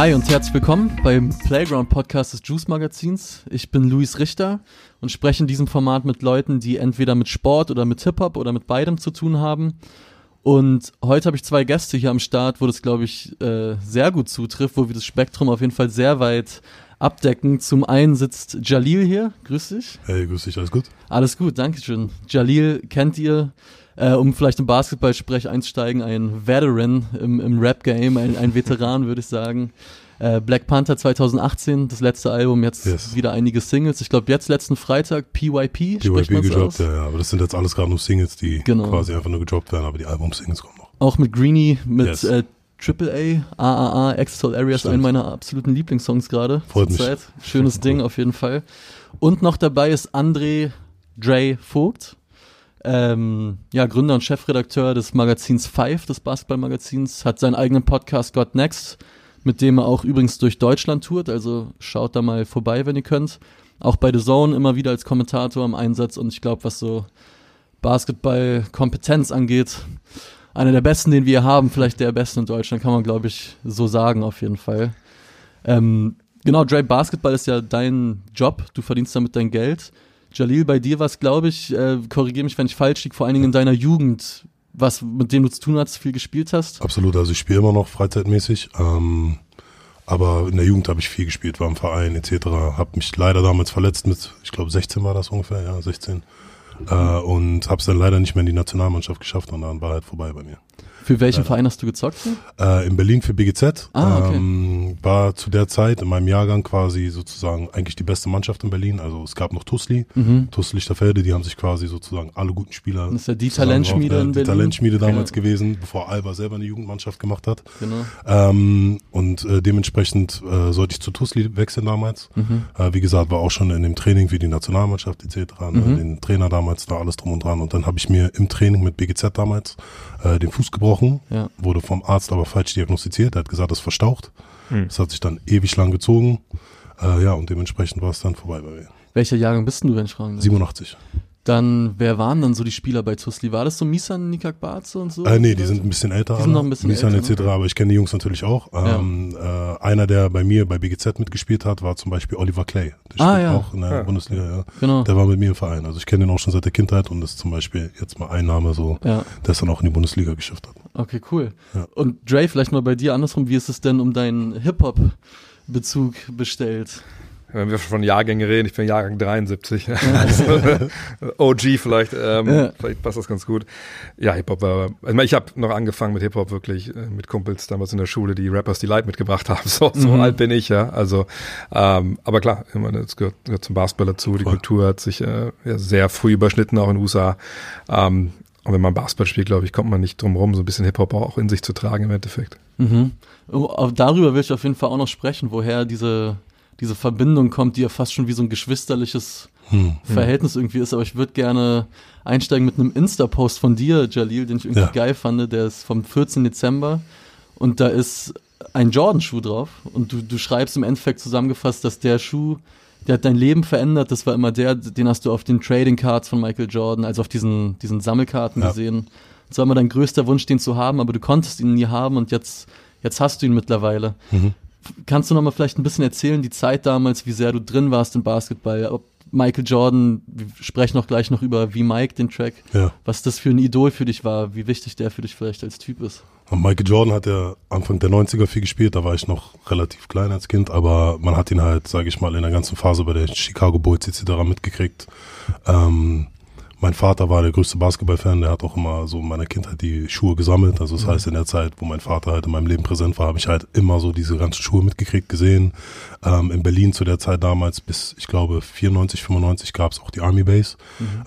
Hi und herzlich willkommen beim Playground Podcast des Juice Magazins. Ich bin Luis Richter und spreche in diesem Format mit Leuten, die entweder mit Sport oder mit Hip-Hop oder mit beidem zu tun haben. Und heute habe ich zwei Gäste hier am Start, wo das, glaube ich, äh, sehr gut zutrifft, wo wir das Spektrum auf jeden Fall sehr weit abdecken. Zum einen sitzt Jalil hier. Grüß dich. Hey, grüß dich, alles gut? Alles gut, danke schön. Jalil kennt ihr, äh, um vielleicht im Basketball-Sprech einzusteigen, ein Veteran im, im Rap-Game, ein, ein Veteran, würde ich sagen. Äh, Black Panther 2018, das letzte Album, jetzt Yes. wieder einige Singles. Ich glaube, jetzt letzten Freitag PYP, PYP gedroppt, ja, ja, aber das sind jetzt alles gerade nur Singles, die Genau. quasi einfach nur gedroppt werden, aber die Album-Singles kommen noch. Auch mit Greenie, mit Yes. äh, AAA, AAA, Extol Area ist einer meiner absoluten Lieblingssongs gerade. Freut mich. zurzeit. Schönes Ding auf jeden Fall. Und noch dabei ist André Dre Vogt. Ähm, ja, Gründer und Chefredakteur des Magazins Five, des Basketballmagazins, hat seinen eigenen Podcast Got Next, mit dem er auch übrigens durch Deutschland tourt, also schaut da mal vorbei, wenn ihr könnt. Auch bei The Zone immer wieder als Kommentator am Einsatz und ich glaube, was so Basketball-Kompetenz angeht, einer der besten, den wir haben, vielleicht der beste in Deutschland, kann man glaube ich so sagen auf jeden Fall. Ähm, genau, Dre, Basketball ist ja dein Job, du verdienst damit dein Geld. Jalil, bei dir war es, glaube ich, äh, korrigiere mich, wenn ich falsch liege, vor allen Dingen in deiner Jugend, was mit dem du zu tun hast, viel gespielt hast. Absolut, also ich spiele immer noch freizeitmäßig, ähm, aber in der Jugend habe ich viel gespielt, war im Verein etc. Habe mich leider damals verletzt mit, ich glaube 16 war das ungefähr, ja 16. Äh, und habe es dann leider nicht mehr in die Nationalmannschaft geschafft und dann war halt vorbei bei mir. Für welchen Verein hast du gezockt? Äh, in Berlin für BGZ. Ah, okay. ähm, war zu der Zeit in meinem Jahrgang quasi sozusagen eigentlich die beste Mannschaft in Berlin. Also es gab noch Tusli, Mhm. TuS Lichterfelde, die haben sich quasi sozusagen alle guten Spieler. Das ist ja die zusammen Talentschmiede in Die Berlin. Talentschmiede damals Ja. gewesen, bevor Alba selber eine Jugendmannschaft gemacht hat. Genau. Ähm, und äh, dementsprechend äh, sollte ich zu Tusli wechseln damals. Mhm. Äh, wie gesagt, war auch schon in dem Training für die Nationalmannschaft etc. Ne, Mhm. Den Trainer damals da alles drum und dran. Und dann habe ich mir im Training mit BGZ damals äh, den Fuß gebrochen. Ja. Wurde vom Arzt aber falsch diagnostiziert. Er hat gesagt, das ist verstaucht. Hm. Das hat sich dann ewig lang gezogen. Äh, ja, und dementsprechend war es dann vorbei bei mir. Welcher Jahrgang bist du, wenn ich fragen darf? 87. Dann, wer waren dann so die Spieler bei Tusli? War das so Misan, Nikak Barze und so? Äh, nee, die sind ein bisschen älter. Die sind noch ein bisschen Nissan älter, etc., aber ich kenne die Jungs natürlich auch. Ähm, äh, einer, der bei mir bei BGZ mitgespielt hat, war zum Beispiel Oliver Clay. Der Ah, spielt ja. auch in der Ja. Bundesliga, ja. Genau. Der war mit mir im Verein. Also ich kenne den auch schon seit der Kindheit und das ist zum Beispiel jetzt mal ein Name so, Ja, der es dann auch in die Bundesliga geschafft hat. okay, cool. Ja. Und Dre, vielleicht mal bei dir andersrum, wie ist es denn um deinen Hip-Hop-Bezug bestellt? Wenn wir von Jahrgängen reden, ich bin Jahrgang 73. also, OG vielleicht, ähm, Ja. vielleicht passt das ganz gut. Ja, Hip-Hop war, ich, meine, ich habe noch angefangen mit Hip-Hop wirklich äh, mit Kumpels damals in der Schule, die Rappers Delight mitgebracht haben. So, so Mhm. alt bin ich, ja. Also, ähm, aber klar, ich meine, es gehört, gehört zum Basketball dazu. Die Voll. Kultur hat sich äh, ja, sehr früh überschnitten, auch in den USA. Ähm, und wenn man Basketball spielt, glaube ich, kommt man nicht drum rum, so ein bisschen Hip-Hop auch in sich zu tragen im Endeffekt. Mhm. Oh, darüber will ich auf jeden Fall auch noch sprechen, woher diese, diese Verbindung kommt, die ja fast schon wie so ein geschwisterliches Hm. Verhältnis irgendwie ist. Aber ich würde gerne einsteigen mit einem Insta-Post von dir, Jalil, den ich irgendwie Ja. geil fand. Der ist vom 14. Dezember und da ist ein Jordan-Schuh drauf. Und du, du schreibst im Endeffekt zusammengefasst, dass der Schuh, der hat dein Leben verändert. Das war immer der, den hast du auf den Trading Cards von Michael Jordan, also auf diesen, diesen Sammelkarten Ja. gesehen. Das war immer dein größter Wunsch, den zu haben, aber du konntest ihn nie haben und jetzt, jetzt hast du ihn mittlerweile. Mhm. Kannst du noch mal vielleicht ein bisschen erzählen, die Zeit damals, wie sehr du drin warst im Basketball, ob Michael Jordan, wir sprechen auch gleich noch über wie Mike den Track, Ja. was das für ein Idol für dich war, wie wichtig der für dich vielleicht als Typ ist. Michael Jordan hat ja Anfang der 90er viel gespielt, da war ich noch relativ klein als Kind, aber man hat ihn halt, sage ich mal, in der ganzen Phase bei den Chicago Bulls etc. mitgekriegt. Ähm, mein Vater war der größte Basketballfan, der hat auch immer so in meiner Kindheit die Schuhe gesammelt. Also das heißt, in der Zeit, wo mein Vater halt in meinem Leben präsent war, habe ich halt immer so diese ganzen Schuhe mitgekriegt, gesehen. Ähm, in Berlin zu der Zeit damals bis, ich glaube, 94, 95 gab es auch die Army Base.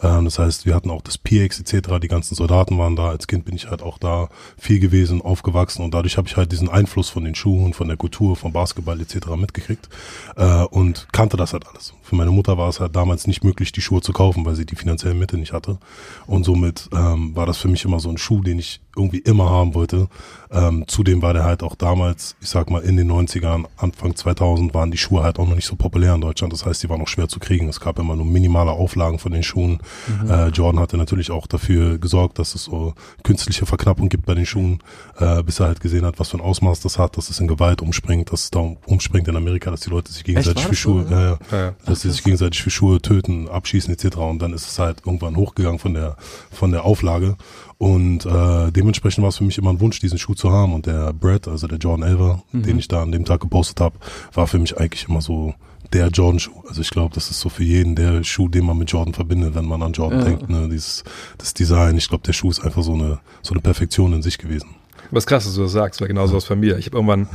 Ähm, das heißt, wir hatten auch das PX etc., die ganzen Soldaten waren da. Als Kind bin ich halt auch da viel gewesen, aufgewachsen und dadurch habe ich halt diesen Einfluss von den Schuhen, von der Kultur, vom Basketball etc. mitgekriegt äh, und kannte das halt alles. Für meine Mutter war es halt damals nicht möglich, die Schuhe zu kaufen, weil sie die finanziellen Mittel den ich hatte. Und somit ähm, war das für mich immer so ein Schuh, den ich irgendwie immer haben wollte. Ähm, zudem war der halt auch damals, ich sag mal in den 90ern, Anfang 2000 waren die Schuhe halt auch noch nicht so populär in Deutschland. Das heißt, die waren auch schwer zu kriegen. Es gab immer nur minimale Auflagen von den Schuhen. Mhm. Äh, Jordan hatte natürlich auch dafür gesorgt, dass es so künstliche Verknappung gibt bei den Schuhen, äh, bis er halt gesehen hat, was für ein Ausmaß das hat, dass es in Gewalt umspringt, dass es da umspringt in Amerika, dass die Leute sich gegenseitig für Schuhe, so, ja? Ja, ja, ja, dass sie sich gegenseitig für Schuhe töten, abschießen etc. Und dann ist es halt irgendwann hochgegangen von der von der Auflage. Und äh, dementsprechend war es für mich immer ein Wunsch, diesen Schuh zu haben. Und der Brad, also der Jordan Elver, mhm. den ich da an dem Tag gepostet habe, war für mich eigentlich immer so der Jordan-Schuh. Also ich glaube, das ist so für jeden der Schuh, den man mit Jordan verbindet, wenn man an Jordan ja. denkt. Ne? Dieses, das Design, ich glaube, der Schuh ist einfach so eine, so eine Perfektion in sich gewesen. Was krass, dass du das sagst, weil genauso ja. was bei mir. Ich habe irgendwann,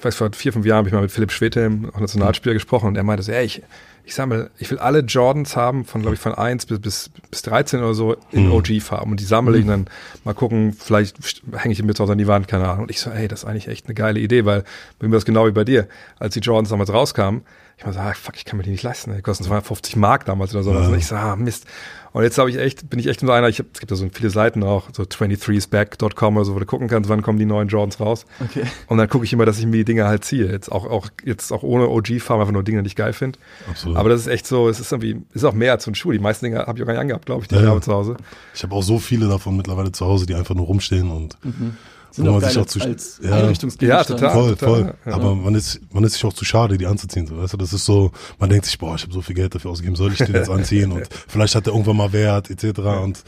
weiß vor vier, fünf Jahren habe ich mal mit Philipp Schwedhelm, auch Nationalspieler, gesprochen und er meinte so, ey, ich, ich sammle, ich will alle Jordans haben, von glaube ich von 1 bis, bis, bis 13 oder so in mhm. OG-Farben. Und die sammle ich und dann mal gucken, vielleicht hänge ich mir zu Hause an die Wand, keine Ahnung. Und ich so, ey, das ist eigentlich echt eine geile Idee, weil bei mir es genau wie bei dir. Als die Jordans damals rauskamen, ich war so, ah, fuck, ich kann mir die nicht leisten. Die kosten 250 Mark damals oder so. Ja. Und ich so, ah, Mist. Und jetzt habe ich echt, bin ich echt in so einer, ich hab, es gibt ja so viele Seiten auch, so 23sback.com oder so, wo du gucken kannst, wann kommen die neuen Jordans raus. Okay. Und dann gucke ich immer, dass ich mir die Dinger halt ziehe. Jetzt auch, auch, jetzt auch ohne OG-Farm, einfach nur Dinge, die ich geil finde. Absolut. Aber das ist echt so, es ist irgendwie, ist auch mehr als so ein Schuh. Die meisten Dinge habe ich auch gar nicht angehabt, glaube ich, die ja, ich habe zu Hause. Ich habe auch so viele davon mittlerweile zu Hause, die einfach nur rumstehen und mhm sind auch geil als, als ja, ja, total. Voll, voll. Ja. Aber man ist, man ist sich auch zu schade, die anzuziehen. So, weißt du, das ist so, man denkt sich, boah, ich habe so viel Geld dafür ausgegeben, soll ich den jetzt anziehen? Und vielleicht hat der irgendwann mal Wert, etc. Und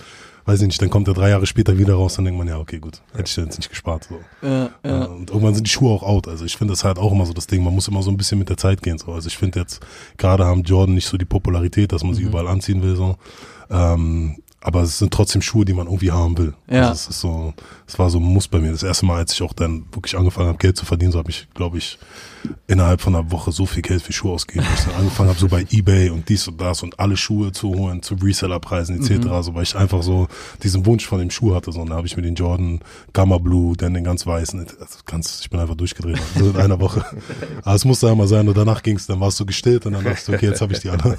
weiß ich nicht, dann kommt er drei Jahre später wieder raus, dann denkt man, ja, okay, gut, hätte ich den jetzt nicht gespart. So. Ja, ja. Und irgendwann sind die Schuhe auch out. Also ich finde das halt auch immer so das Ding, man muss immer so ein bisschen mit der Zeit gehen. So. Also ich finde jetzt, gerade haben Jordan nicht so die Popularität, dass man sie mhm. überall anziehen will. So. Ähm, aber es sind trotzdem Schuhe, die man irgendwie haben will. Ja. Also es ist so, es war so ein Muss bei mir. Das erste Mal, als ich auch dann wirklich angefangen habe, Geld zu verdienen, so habe ich, glaube ich, innerhalb von einer Woche so viel Geld für Schuhe ausgegeben. Ich dann angefangen habe, so bei Ebay und dies und das und alle Schuhe zu holen, zu Resellerpreisen etc. Mhm. So, weil ich einfach so diesen Wunsch von dem Schuh hatte. So, und da habe ich mir den Jordan Gamma Blue, dann den ganz weißen, ganz, ich bin einfach durchgedreht. So in einer Woche. Aber es musste einmal sein und danach ging es, dann warst du gestillt und dann dachte du, okay, jetzt habe ich die alle.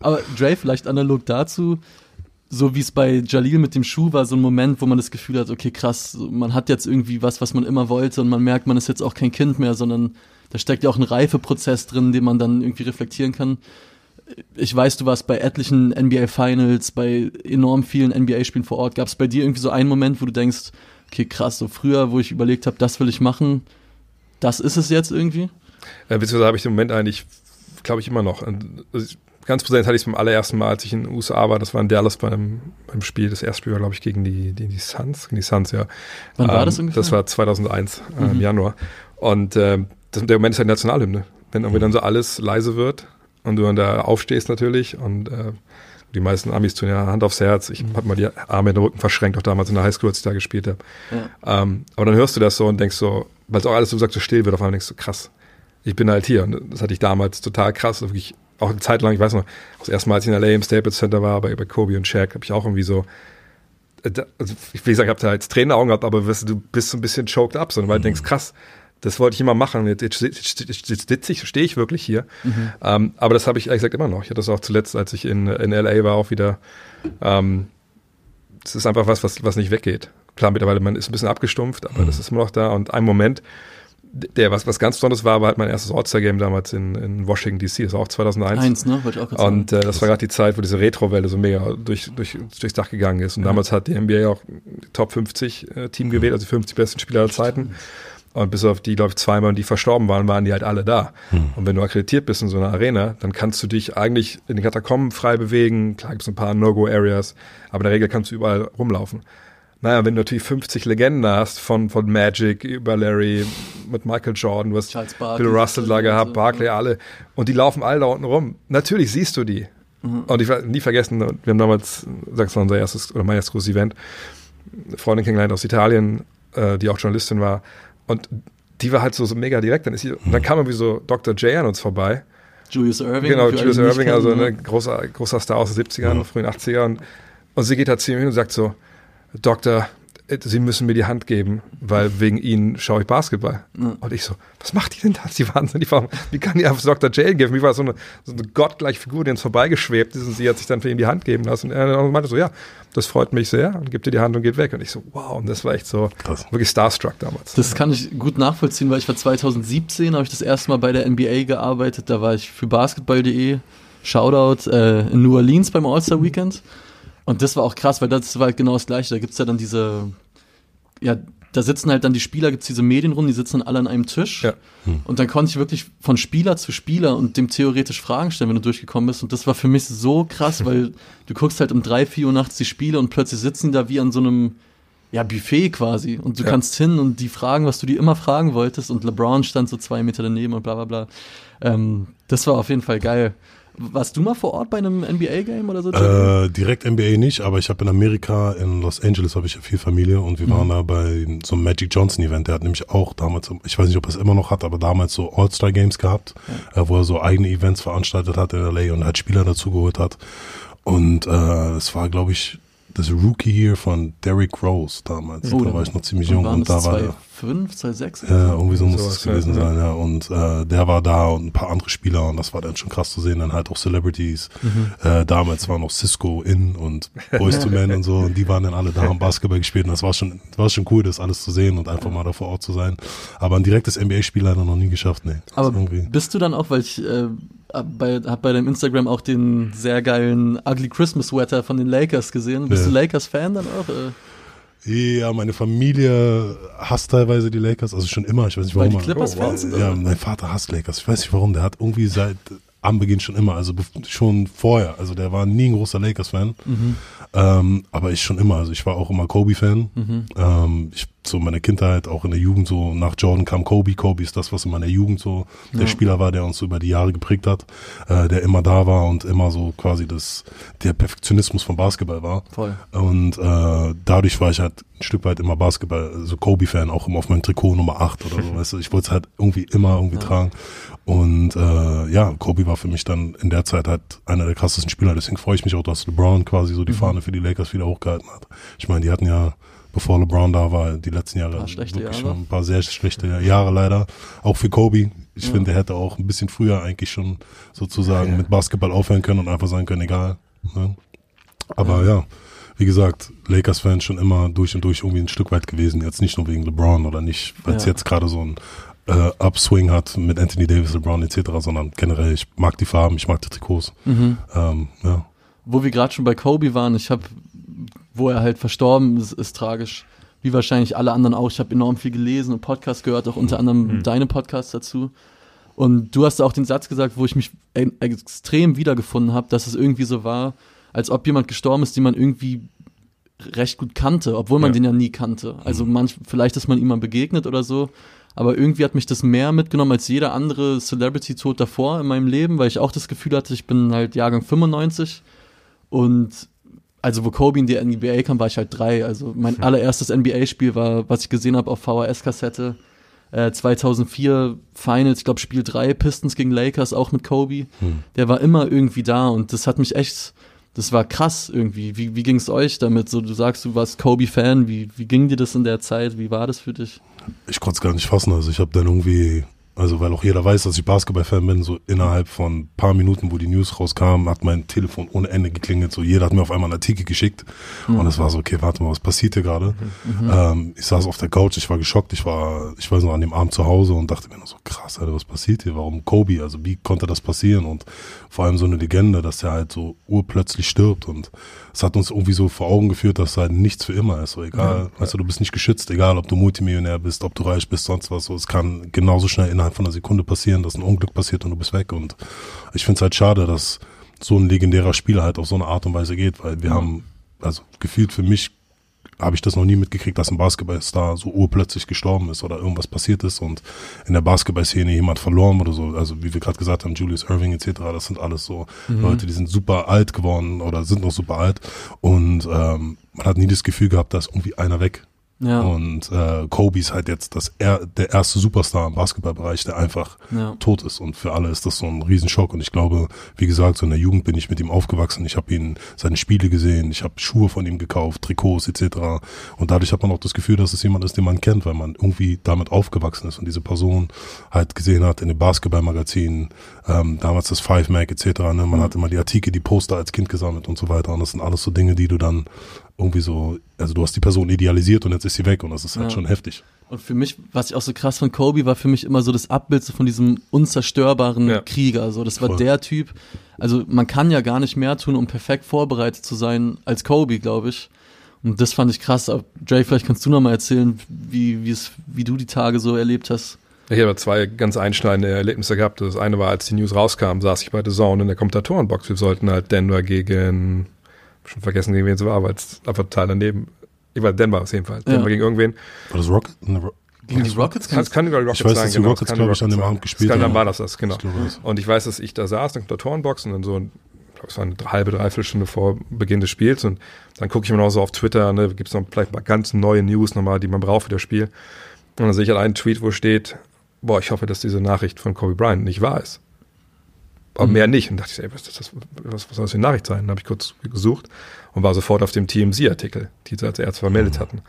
Aber Dre, vielleicht analog dazu, so wie es bei Jalil mit dem Schuh war, so ein Moment, wo man das Gefühl hat, okay, krass, man hat jetzt irgendwie was, was man immer wollte und man merkt, man ist jetzt auch kein Kind mehr, sondern da steckt ja auch ein Reifeprozess drin, den man dann irgendwie reflektieren kann. Ich weiß, du warst bei etlichen NBA Finals, bei enorm vielen NBA-Spielen vor Ort. Gab es bei dir irgendwie so einen Moment, wo du denkst, okay, krass, so früher, wo ich überlegt habe, das will ich machen, das ist es jetzt irgendwie? Ja, beziehungsweise habe ich den Moment eigentlich, glaube ich, immer noch. Also ganz präsent hatte ich es beim allerersten Mal, als ich in den USA war. Das war in Dallas beim, beim Spiel. Das erste Spiel war, glaube ich, gegen die, die, die Suns. Gegen die Suns, ja. Wann ähm, war das ungefähr? Das war 2001 äh, im mhm. Januar. Und äh, das, der Moment ist halt Nationalhymne. Wenn irgendwie dann so alles leise wird und du dann da aufstehst natürlich und äh, die meisten Amis tun ja Hand aufs Herz. Ich mhm. habe mal die Arme in den Rücken verschränkt, auch damals in der Highschool, als ich da gespielt habe. Ja. Ähm, aber dann hörst du das so und denkst so, weil es auch alles so gesagt so still wird, auf einmal denkst du, krass, ich bin halt hier. Und das hatte ich damals total krass, wirklich auch eine Zeit lang, ich weiß noch, das erste Mal, als ich in LA im Staples Center war, bei, bei Kobe und Shaq, habe ich auch irgendwie so, äh, also ich will nicht sagen, ich habe da jetzt Tränenaugen gehabt, aber weißt, du bist so ein bisschen choked up, sondern weil mhm. du denkst, krass, das wollte ich immer machen. Jetzt, jetzt, jetzt, jetzt, jetzt sitze ich, stehe ich wirklich hier. Mhm. Ähm, aber das habe ich ehrlich gesagt immer noch. Ich hatte das auch zuletzt, als ich in, in LA war, auch wieder. Ähm, das ist einfach was, was, was nicht weggeht. Klar, mittlerweile man ist ein bisschen abgestumpft, aber mhm. das ist immer noch da. Und ein Moment, der, was, was ganz Besonderes war, war halt mein erstes All-Star-Game damals in, in Washington DC, das war auch 2001. Eins, ne? Wollte ich auch und äh, das war gerade die Zeit, wo diese Retro-Welle so mega durch, durch, durchs Dach gegangen ist. Und ja. damals hat die NBA auch Top 50 äh, Team gewählt, also die 50 besten Spieler aller Zeiten. Und bis auf die, glaube ich, zweimal, die verstorben waren, waren die halt alle da. Hm. Und wenn du akkreditiert bist in so einer Arena, dann kannst du dich eigentlich in den Katakomben frei bewegen. Klar gibt es ein paar No-Go-Areas, aber in der Regel kannst du überall rumlaufen. Naja, wenn du natürlich 50 Legenden hast, von, von Magic über Larry, mit Michael Jordan, du hast Bill Russell da gehabt, so, Barkley, ja. alle. Und die laufen alle da unten rum. Natürlich siehst du die. Mhm. Und ich nie vergessen, wir haben damals, sagst du, unser erstes, oder mein erstes großes Event, eine Freundin kennengelernt aus Italien, äh, die auch Journalistin war. Und die war halt so, so mega direkt. Dann, ist sie, und dann kam irgendwie so Dr. J an uns vorbei. Julius Irving. Genau, Julius Irving, also ein ne, großer, großer Star aus den 70ern, ja. frühen 80ern. Und, und sie geht halt zu ihm hin und sagt so, Doktor, äh, sie müssen mir die Hand geben, weil wegen ihnen schaue ich Basketball. Mhm. Und ich so, was macht die denn da? Sie wahnsinnig. Warum, wie kann die auf Dr. J geben? Wie war so eine, so eine gottgleiche Figur, die uns vorbeigeschwebt ist und sie hat sich dann für ihn die Hand geben lassen. Und er meinte so, ja, das freut mich sehr und gibt ihr die Hand und geht weg. Und ich so, wow, und das war echt so Krass. wirklich starstruck damals. Das kann ich gut nachvollziehen, weil ich war 2017, habe ich das erste Mal bei der NBA gearbeitet. Da war ich für basketball.de, Shoutout, äh, in New Orleans beim All-Star Weekend. Und das war auch krass, weil das war halt genau das Gleiche. Da gibt es ja dann diese, ja, da sitzen halt dann die Spieler, gibt es diese Medienrunden, die sitzen dann alle an einem Tisch. Ja. Hm. Und dann konnte ich wirklich von Spieler zu Spieler und dem theoretisch Fragen stellen, wenn du durchgekommen bist. Und das war für mich so krass, weil du guckst halt um drei, vier Uhr nachts die Spiele und plötzlich sitzen die da wie an so einem ja, Buffet quasi. Und du ja. kannst hin und die fragen, was du dir immer fragen wolltest. Und LeBron stand so zwei Meter daneben und bla bla bla. Ähm, das war auf jeden Fall geil. Warst du mal vor Ort bei einem NBA-Game oder so? Äh, direkt NBA nicht, aber ich habe in Amerika, in Los Angeles habe ich ja viel Familie und wir mhm. waren da bei so einem Magic Johnson-Event. Der hat nämlich auch damals, ich weiß nicht, ob er es immer noch hat, aber damals so All-Star-Games gehabt, ja. äh, wo er so eigene Events veranstaltet hat in LA und halt Spieler dazugeholt hat. Und äh, es war, glaube ich, das Rookie Year von Derrick Rose damals. Oh, da war ich noch ziemlich jung und da war der. 5, 6? Ja, irgendwie so muss es gewesen sein, ja. Und äh, der war da und ein paar andere Spieler und das war dann schon krass zu sehen. Dann halt auch Celebrities. Mhm. Äh, damals war noch Cisco in und Boys to Men und so und die waren dann alle da haben Basketball gespielt und das war schon, war schon cool, das alles zu sehen und einfach mal da vor Ort zu sein. Aber ein direktes NBA-Spiel leider noch nie geschafft, nee. Aber bist du dann auch, weil ich äh, bei, hab bei deinem Instagram auch den sehr geilen Ugly Christmas Sweater von den Lakers gesehen. Bist ja. du Lakers-Fan dann auch? Ja, meine Familie hasst teilweise die Lakers, also schon immer. Ich weiß nicht warum. Weil die Clippers-Fans sind? Ja, mein Vater hasst Lakers. Ich weiß nicht warum. Der hat irgendwie seit am Beginn schon immer, also schon vorher. Also der war nie ein großer Lakers-Fan. Mhm. Ähm, aber ich schon immer. Also ich war auch immer Kobe-Fan. Mhm. Ähm, ich so meine Kindheit, auch in der Jugend so, nach Jordan kam Kobe. Kobe ist das, was in meiner Jugend so ja. der Spieler war, der uns so über die Jahre geprägt hat, äh, der immer da war und immer so quasi das, der Perfektionismus vom Basketball war. Voll. Und äh, dadurch war ich halt ein Stück weit immer Basketball, so also Kobe-Fan, auch immer auf meinem Trikot Nummer 8 oder so, weißt du, ich wollte es halt irgendwie immer irgendwie ja. tragen. Und äh, ja, Kobe war für mich dann in der Zeit halt einer der krassesten Spieler, deswegen freue ich mich auch, dass LeBron quasi so die mhm. Fahne für die Lakers wieder hochgehalten hat. Ich meine, die hatten ja bevor LeBron da war, die letzten Jahre wirklich Jahre. schon ein paar sehr schlechte Jahre leider. Auch für Kobe. Ich ja. finde, er hätte auch ein bisschen früher eigentlich schon sozusagen ja. mit Basketball aufhören können und einfach sagen können, egal. Ne? Aber ja. ja. wie gesagt, Lakers-Fans schon immer durch und durch irgendwie ein Stück weit gewesen. Jetzt nicht nur wegen LeBron oder nicht, weil es jetzt gerade so ein äh, Upswing hat mit Anthony Davis, LeBron etc., sondern generell, ich mag die Farben, ich mag die Trikots. Mhm. Ähm, ja. Wo wir gerade schon bei Kobe waren, ich habe wo er halt verstorben ist, ist tragisch. Wie wahrscheinlich alle anderen auch. Ich habe enorm viel gelesen und Podcasts gehört, auch unter anderem mhm. deine Podcasts dazu. Und du hast auch den Satz gesagt, wo ich mich extrem wiedergefunden habe, dass es irgendwie so war, als ob jemand gestorben ist, den man irgendwie recht gut kannte, obwohl man ja. den ja nie kannte. Also mhm. manch, vielleicht ist man ihm mal begegnet oder so, aber irgendwie hat mich das mehr mitgenommen als jeder andere Celebrity-Tod davor in meinem Leben, weil ich auch das Gefühl hatte, ich bin halt Jahrgang 95 und also wo Kobe in die NBA kam, war ich halt drei. Also mein hm. allererstes NBA-Spiel war, was ich gesehen habe auf VHS-Kassette. Äh, 2004 Finals, ich glaube Spiel 3, Pistons gegen Lakers, auch mit Kobe. Hm. Der war immer irgendwie da und das hat mich echt, das war krass irgendwie. Wie, wie ging es euch damit? So, du sagst, du warst Kobe-Fan. Wie, wie ging dir das in der Zeit? Wie war das für dich? Ich konnte es gar nicht fassen. Also ich habe dann irgendwie also weil auch jeder weiß, dass ich Basketball-Fan bin, so innerhalb von paar Minuten, wo die News rauskamen, hat mein Telefon ohne Ende geklingelt. So jeder hat mir auf einmal einen Artikel geschickt mhm. und es war so, okay, warte mal, was passiert hier gerade? Mhm. Ähm, ich saß auf der Couch, ich war geschockt, ich war, ich weiß noch, an dem Abend zu Hause und dachte mir nur so, krass, Alter, was passiert hier? Warum Kobe? Also wie konnte das passieren? Und vor allem so eine Legende, dass er halt so urplötzlich stirbt und es hat uns irgendwie so vor Augen geführt, dass halt nichts für immer ist. So egal, ja, weißt du, du bist nicht geschützt, egal ob du Multimillionär bist, ob du reich bist, sonst was. So, es kann genauso schnell innerhalb von einer Sekunde passieren, dass ein Unglück passiert und du bist weg. Und ich finde es halt schade, dass so ein legendärer Spieler halt auf so eine Art und Weise geht, weil wir haben, also gefühlt für mich habe ich das noch nie mitgekriegt, dass ein Basketballstar so urplötzlich gestorben ist oder irgendwas passiert ist und in der Basketballszene jemand verloren oder so. Also wie wir gerade gesagt haben, Julius Irving etc., das sind alles so mhm. Leute, die sind super alt geworden oder sind noch super alt und ähm, man hat nie das Gefühl gehabt, dass irgendwie einer weg Ja. Und äh, Kobe ist halt jetzt das er, der erste Superstar im Basketballbereich, der einfach ja. tot ist. Und für alle ist das so ein Riesenschock. Und ich glaube, wie gesagt, so in der Jugend bin ich mit ihm aufgewachsen. Ich habe ihn seine Spiele gesehen, ich habe Schuhe von ihm gekauft, Trikots etc. Und dadurch hat man auch das Gefühl, dass es jemand ist, den man kennt, weil man irgendwie damit aufgewachsen ist und diese Person halt gesehen hat in den Basketballmagazinen, ähm, damals das Five Mag etc. Ne? Man mhm. hat immer die Artikel, die Poster als Kind gesammelt und so weiter. Und das sind alles so Dinge, die du dann irgendwie so, also du hast die Person idealisiert und jetzt ist sie weg und das ist halt ja. schon heftig. Und für mich, was ich auch so krass von Kobe war für mich immer so das Abbild so von diesem unzerstörbaren ja. Krieger. So, das war Voll. der Typ. Also man kann ja gar nicht mehr tun, um perfekt vorbereitet zu sein als Kobe, glaube ich. Und das fand ich krass. Aber Jay, vielleicht kannst du noch mal erzählen, wie, wie, es, wie du die Tage so erlebt hast. Ich habe zwei ganz einschneidende Erlebnisse gehabt. Das eine war, als die News rauskam, saß ich bei The Zone in der Kommentatorenbox. Wir sollten halt Denver gegen schon vergessen, gegen wen es war, weil es einfach total daneben. Ich war Denver auf jeden Fall. Ja. Denver gegen irgendwen. War das Rocket? Gegen die Rockets? Kann, kann über Rockets ich weiß, dass die genau, Rockets, glaube ich, an dem Abend gespielt haben. Dann war das das, genau. Und ich weiß, dass ich da saß in der Torenbox und dann so, ich glaube, es war eine halbe, dreiviertel Stunde vor Beginn des Spiels und dann gucke ich mir noch so auf Twitter, ne, gibt es noch vielleicht mal ganz neue News nochmal, die man braucht für das Spiel. Und dann sehe ich halt einen Tweet, wo steht, boah, ich hoffe, dass diese Nachricht von Kobe Bryant nicht wahr ist aber mhm. mehr nicht. Und dachte ich, ey, was, das, was, was soll das für eine Nachricht sein? Dann habe ich kurz gesucht und war sofort auf dem TMZ-Artikel, die sie als Ärzte vermeldet mhm. hatten.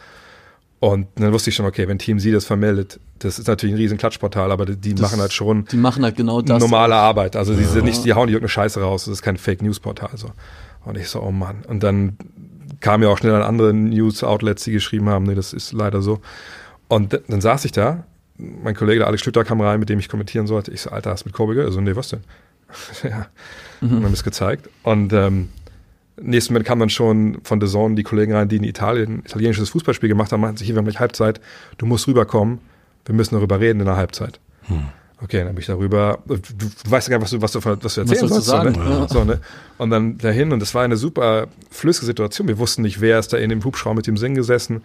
Und dann wusste ich schon, okay, wenn TMZ das vermeldet, das ist natürlich ein riesen Klatschportal, aber die das, machen halt schon die machen halt genau das. normale Arbeit. Also die ja. sind nicht, die hauen die irgendeine Scheiße raus, das ist kein Fake News Portal. So. Und ich so, oh Mann. Und dann kamen ja auch schnell an andere News-Outlets, die geschrieben haben, nee, das ist leider so. Und dann saß ich da, mein Kollege der Alex Schlüter kam rein, mit dem ich kommentieren sollte. Ich so, Alter, hast du mit Kobe Also, nee, was denn? ja. Mhm. Haben es gezeigt. Und ähm, nächsten Moment kam dann schon von The Zone die Kollegen rein, die in Italien italienisches Fußballspiel gemacht haben, meinten sich, hier, wir haben gleich Halbzeit, du musst rüberkommen, wir müssen darüber reden in der Halbzeit. Hm. Okay, dann bin ich darüber, du, du weißt ja gar nicht, was du, was du, was du erzählen was sollst. So, ne? ja. so, ne? Und dann dahin, und das war eine super flüssige Situation. Wir wussten nicht, wer ist da in dem Hubschrauber mit dem Singen gesessen.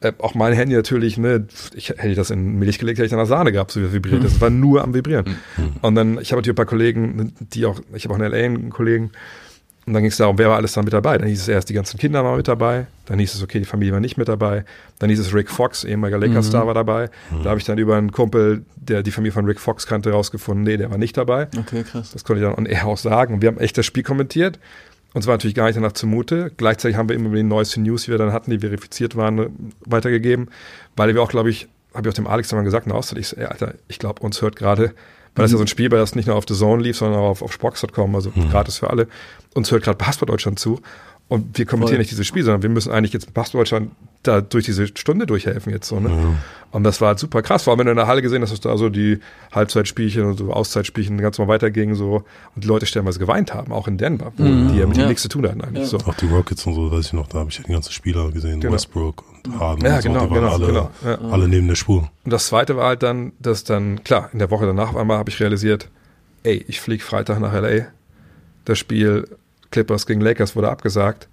Äh, auch mein Handy natürlich, ne, ich hätte ich das in Milch gelegt, hätte ich dann Sahne gehabt, so wie es vibriert. Das war nur am Vibrieren. Mhm. Und dann, ich habe natürlich ein paar Kollegen, die auch, ich habe auch in LA einen Kollegen, und dann ging es darum, wer war alles da mit dabei. Dann hieß es erst, die ganzen Kinder waren mit dabei. Dann hieß es, okay, die Familie war nicht mit dabei. Dann hieß es, Rick Fox, ehemaliger Lakers-Star, mhm. war dabei. Mhm. Da habe ich dann über einen Kumpel, der die Familie von Rick Fox kannte, rausgefunden, nee, der war nicht dabei. Okay, krass. Das konnte ich dann und er auch sagen. Und wir haben echt das Spiel kommentiert. Und zwar natürlich gar nicht danach zumute. Gleichzeitig haben wir immer die neuesten News, die wir dann hatten, die verifiziert waren, weitergegeben. Weil wir auch, glaube ich, habe ich auch dem Alex dann mal gesagt, na, ich Alter, ich glaube, uns hört gerade weil das ja so ein Spiel war, das nicht nur auf The Zone lief, sondern auch auf, auf Spox.com, also mhm. gratis für alle. Uns hört gerade Passport Deutschland zu. Und wir kommentieren Voll. nicht dieses Spiel, sondern wir müssen eigentlich jetzt Passport Deutschland da durch diese Stunde durchhelfen jetzt so. Ne? Ja. Und das war halt super krass. Vor allem, wenn du in der Halle gesehen hast, dass da so die Halbzeitspielchen und so Auszeitspielchen ganz mal weitergingen so und die Leute stellenweise geweint haben, auch in Denver, mhm. die ja mit ja. dem nichts zu tun hatten eigentlich. Ja. So. Auch die Rockets und so, weiß ich noch, da habe ich ja die ganzen Spieler gesehen, genau. Westbrook und Harden ja, und so, genau, die waren genau, alle, genau. Ja. alle neben der Spur. Und das zweite war halt dann, dass dann, klar, in der Woche danach einmal habe ich realisiert, ey, ich fliege Freitag nach LA. Das Spiel Clippers gegen Lakers wurde abgesagt.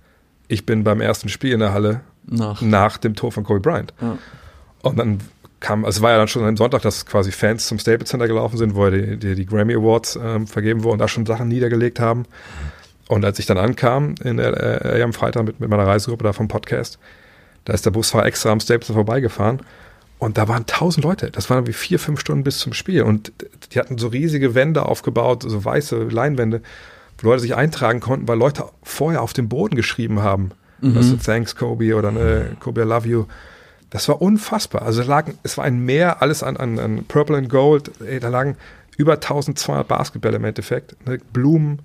Ich bin beim ersten Spiel in der Halle nach, nach dem Tor von Kobe Bryant. Ja. Und dann kam, also es war ja dann schon am Sonntag, dass quasi Fans zum Staples Center gelaufen sind, wo die, die, die Grammy Awards ähm, vergeben wurden und da schon Sachen niedergelegt haben. Und als ich dann ankam in der, äh, am Freitag mit, mit meiner Reisegruppe da vom Podcast, da ist der Busfahrer extra am Staples Center vorbeigefahren und da waren tausend Leute. Das waren wie vier, fünf Stunden bis zum Spiel. Und die hatten so riesige Wände aufgebaut, so weiße Leinwände, wo Leute sich eintragen konnten, weil Leute vorher auf dem Boden geschrieben haben. Mhm. Also Thanks Kobe oder ne, Kobe I love you. Das war unfassbar. Also lagen, es war ein Meer, alles an, an, an Purple and Gold. Ey, da lagen über 1200 Basketbälle im Endeffekt. Ne, Blumen,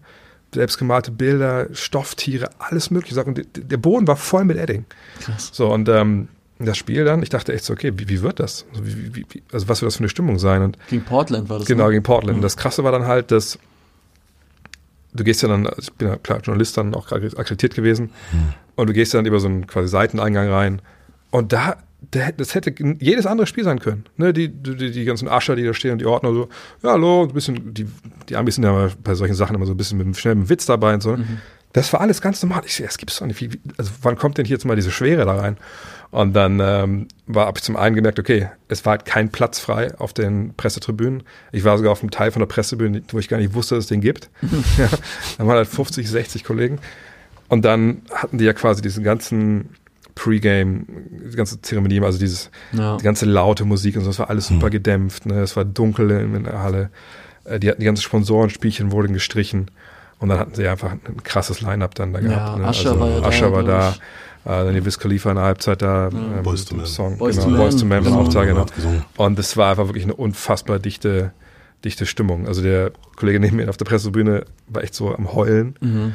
selbstgemalte Bilder, Stofftiere, alles mögliche Sachen. Der Boden war voll mit Edding. Krass. So, und ähm, das Spiel dann, ich dachte echt so, okay, wie, wie wird das? Also, wie, wie, also was wird das für eine Stimmung sein? Und gegen Portland war das. Genau, ne? gegen Portland. Mhm. Und das Krasse war dann halt, dass du gehst ja dann, also ich bin ja klar Journalist dann auch akkreditiert gewesen, mhm. und du gehst ja dann über so einen quasi Seiteneingang rein. Und da, das hätte jedes andere Spiel sein können. Ne, die, die, die ganzen Ascher, die da stehen und die Ordner so, ja, hallo, ein bisschen, die, die Amis sind ja bei solchen Sachen immer so ein bisschen mit einem schnellen Witz dabei und so. Mhm. Das war alles ganz normal. Ich sehe, es gibt's doch nicht. Wie, also wann kommt denn hier jetzt mal diese Schwere da rein? Und dann ähm, war habe ich zum einen gemerkt, okay, es war halt kein Platz frei auf den Pressetribünen. Ich war sogar auf einem Teil von der Pressetribüne, wo ich gar nicht wusste, dass es den gibt. ja, dann waren halt 50, 60 Kollegen. Und dann hatten die ja quasi diesen ganzen Pre-Game, die ganze Zeremonie, also dieses, ja. die ganze laute Musik und so, das war alles super mhm. gedämpft, ne? es war dunkel in, der Halle, äh, die, die ganzen Sponsorenspielchen wurden gestrichen und dann hatten sie einfach ein krasses Line-Up dann da gehabt. Ne? Ascher also, war, ja Ascher da, war da, äh, dann die Wiz Khalifa in der Halbzeit da, ja. äh, Boys to Song, Boys genau, to Boys to Man, genau, Auftrag, genau. Und das war einfach wirklich eine unfassbar dichte, dichte Stimmung. Also der Kollege neben mir auf der Pressebühne war echt so am Heulen. Mhm.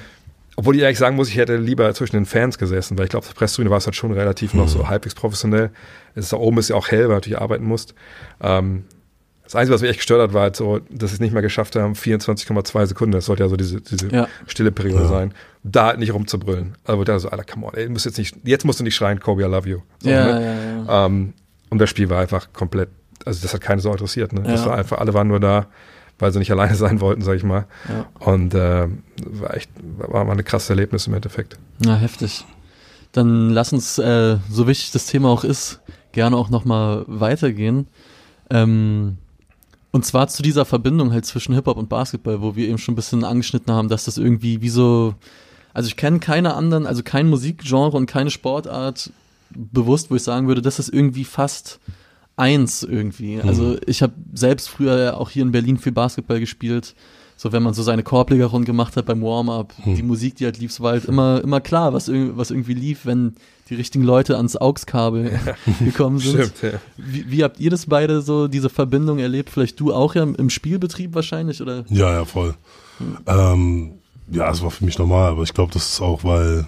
Obwohl ich ehrlich sagen muss, ich hätte lieber zwischen den Fans gesessen, weil ich glaube, auf der Pressetribüne war es halt schon relativ mhm. noch so halbwegs professionell. Es ist da oben ist ja auch hell, weil du natürlich arbeiten musst. Ähm, das Einzige, was mich echt gestört hat, war halt so, dass sie es nicht mehr geschafft haben, 24,2 Sekunden, das sollte ja so diese, diese ja. stille Periode ja. sein, da halt nicht rumzubrüllen. Also da so, Alter, come on, ey, musst jetzt nicht, jetzt musst du nicht schreien, Kobe, I love you. So, ja, ne? ja, ja. Ähm, und das Spiel war einfach komplett, also das hat keine so interessiert, ne? Das war einfach, alle waren nur da, weil sie nicht alleine sein wollten, sag ich mal. Ja. Und äh, war echt, war mal eine krasse Erlebnis im Endeffekt. Ja, heftig. Dann lass uns, äh, so wichtig das Thema auch ist, gerne auch nochmal weitergehen. Ähm, und zwar zu dieser Verbindung halt zwischen Hip-Hop und Basketball, wo wir eben schon ein bisschen angeschnitten haben, dass das irgendwie wie so, also ich kenne keine anderen, also kein Musikgenre und keine Sportart bewusst, wo ich sagen würde, das ist irgendwie fast eins irgendwie. Mhm. Also ich habe selbst früher auch hier in Berlin viel Basketball gespielt. So wenn man so seine Korblegerrunde gemacht hat beim Warm-up, mhm. die Musik, die halt lief, war halt immer, immer klar, was, was irgendwie lief, wenn die richtigen Leute ans AUX-Kabel ja. gekommen sind. Stimmt, ja. wie, wie, habt ihr das beide so, diese Verbindung erlebt? Vielleicht du auch ja im Spielbetrieb wahrscheinlich, oder? Ja, ja, voll. Mhm. Ähm, ja, es war für mich normal, aber ich glaube, das ist auch, weil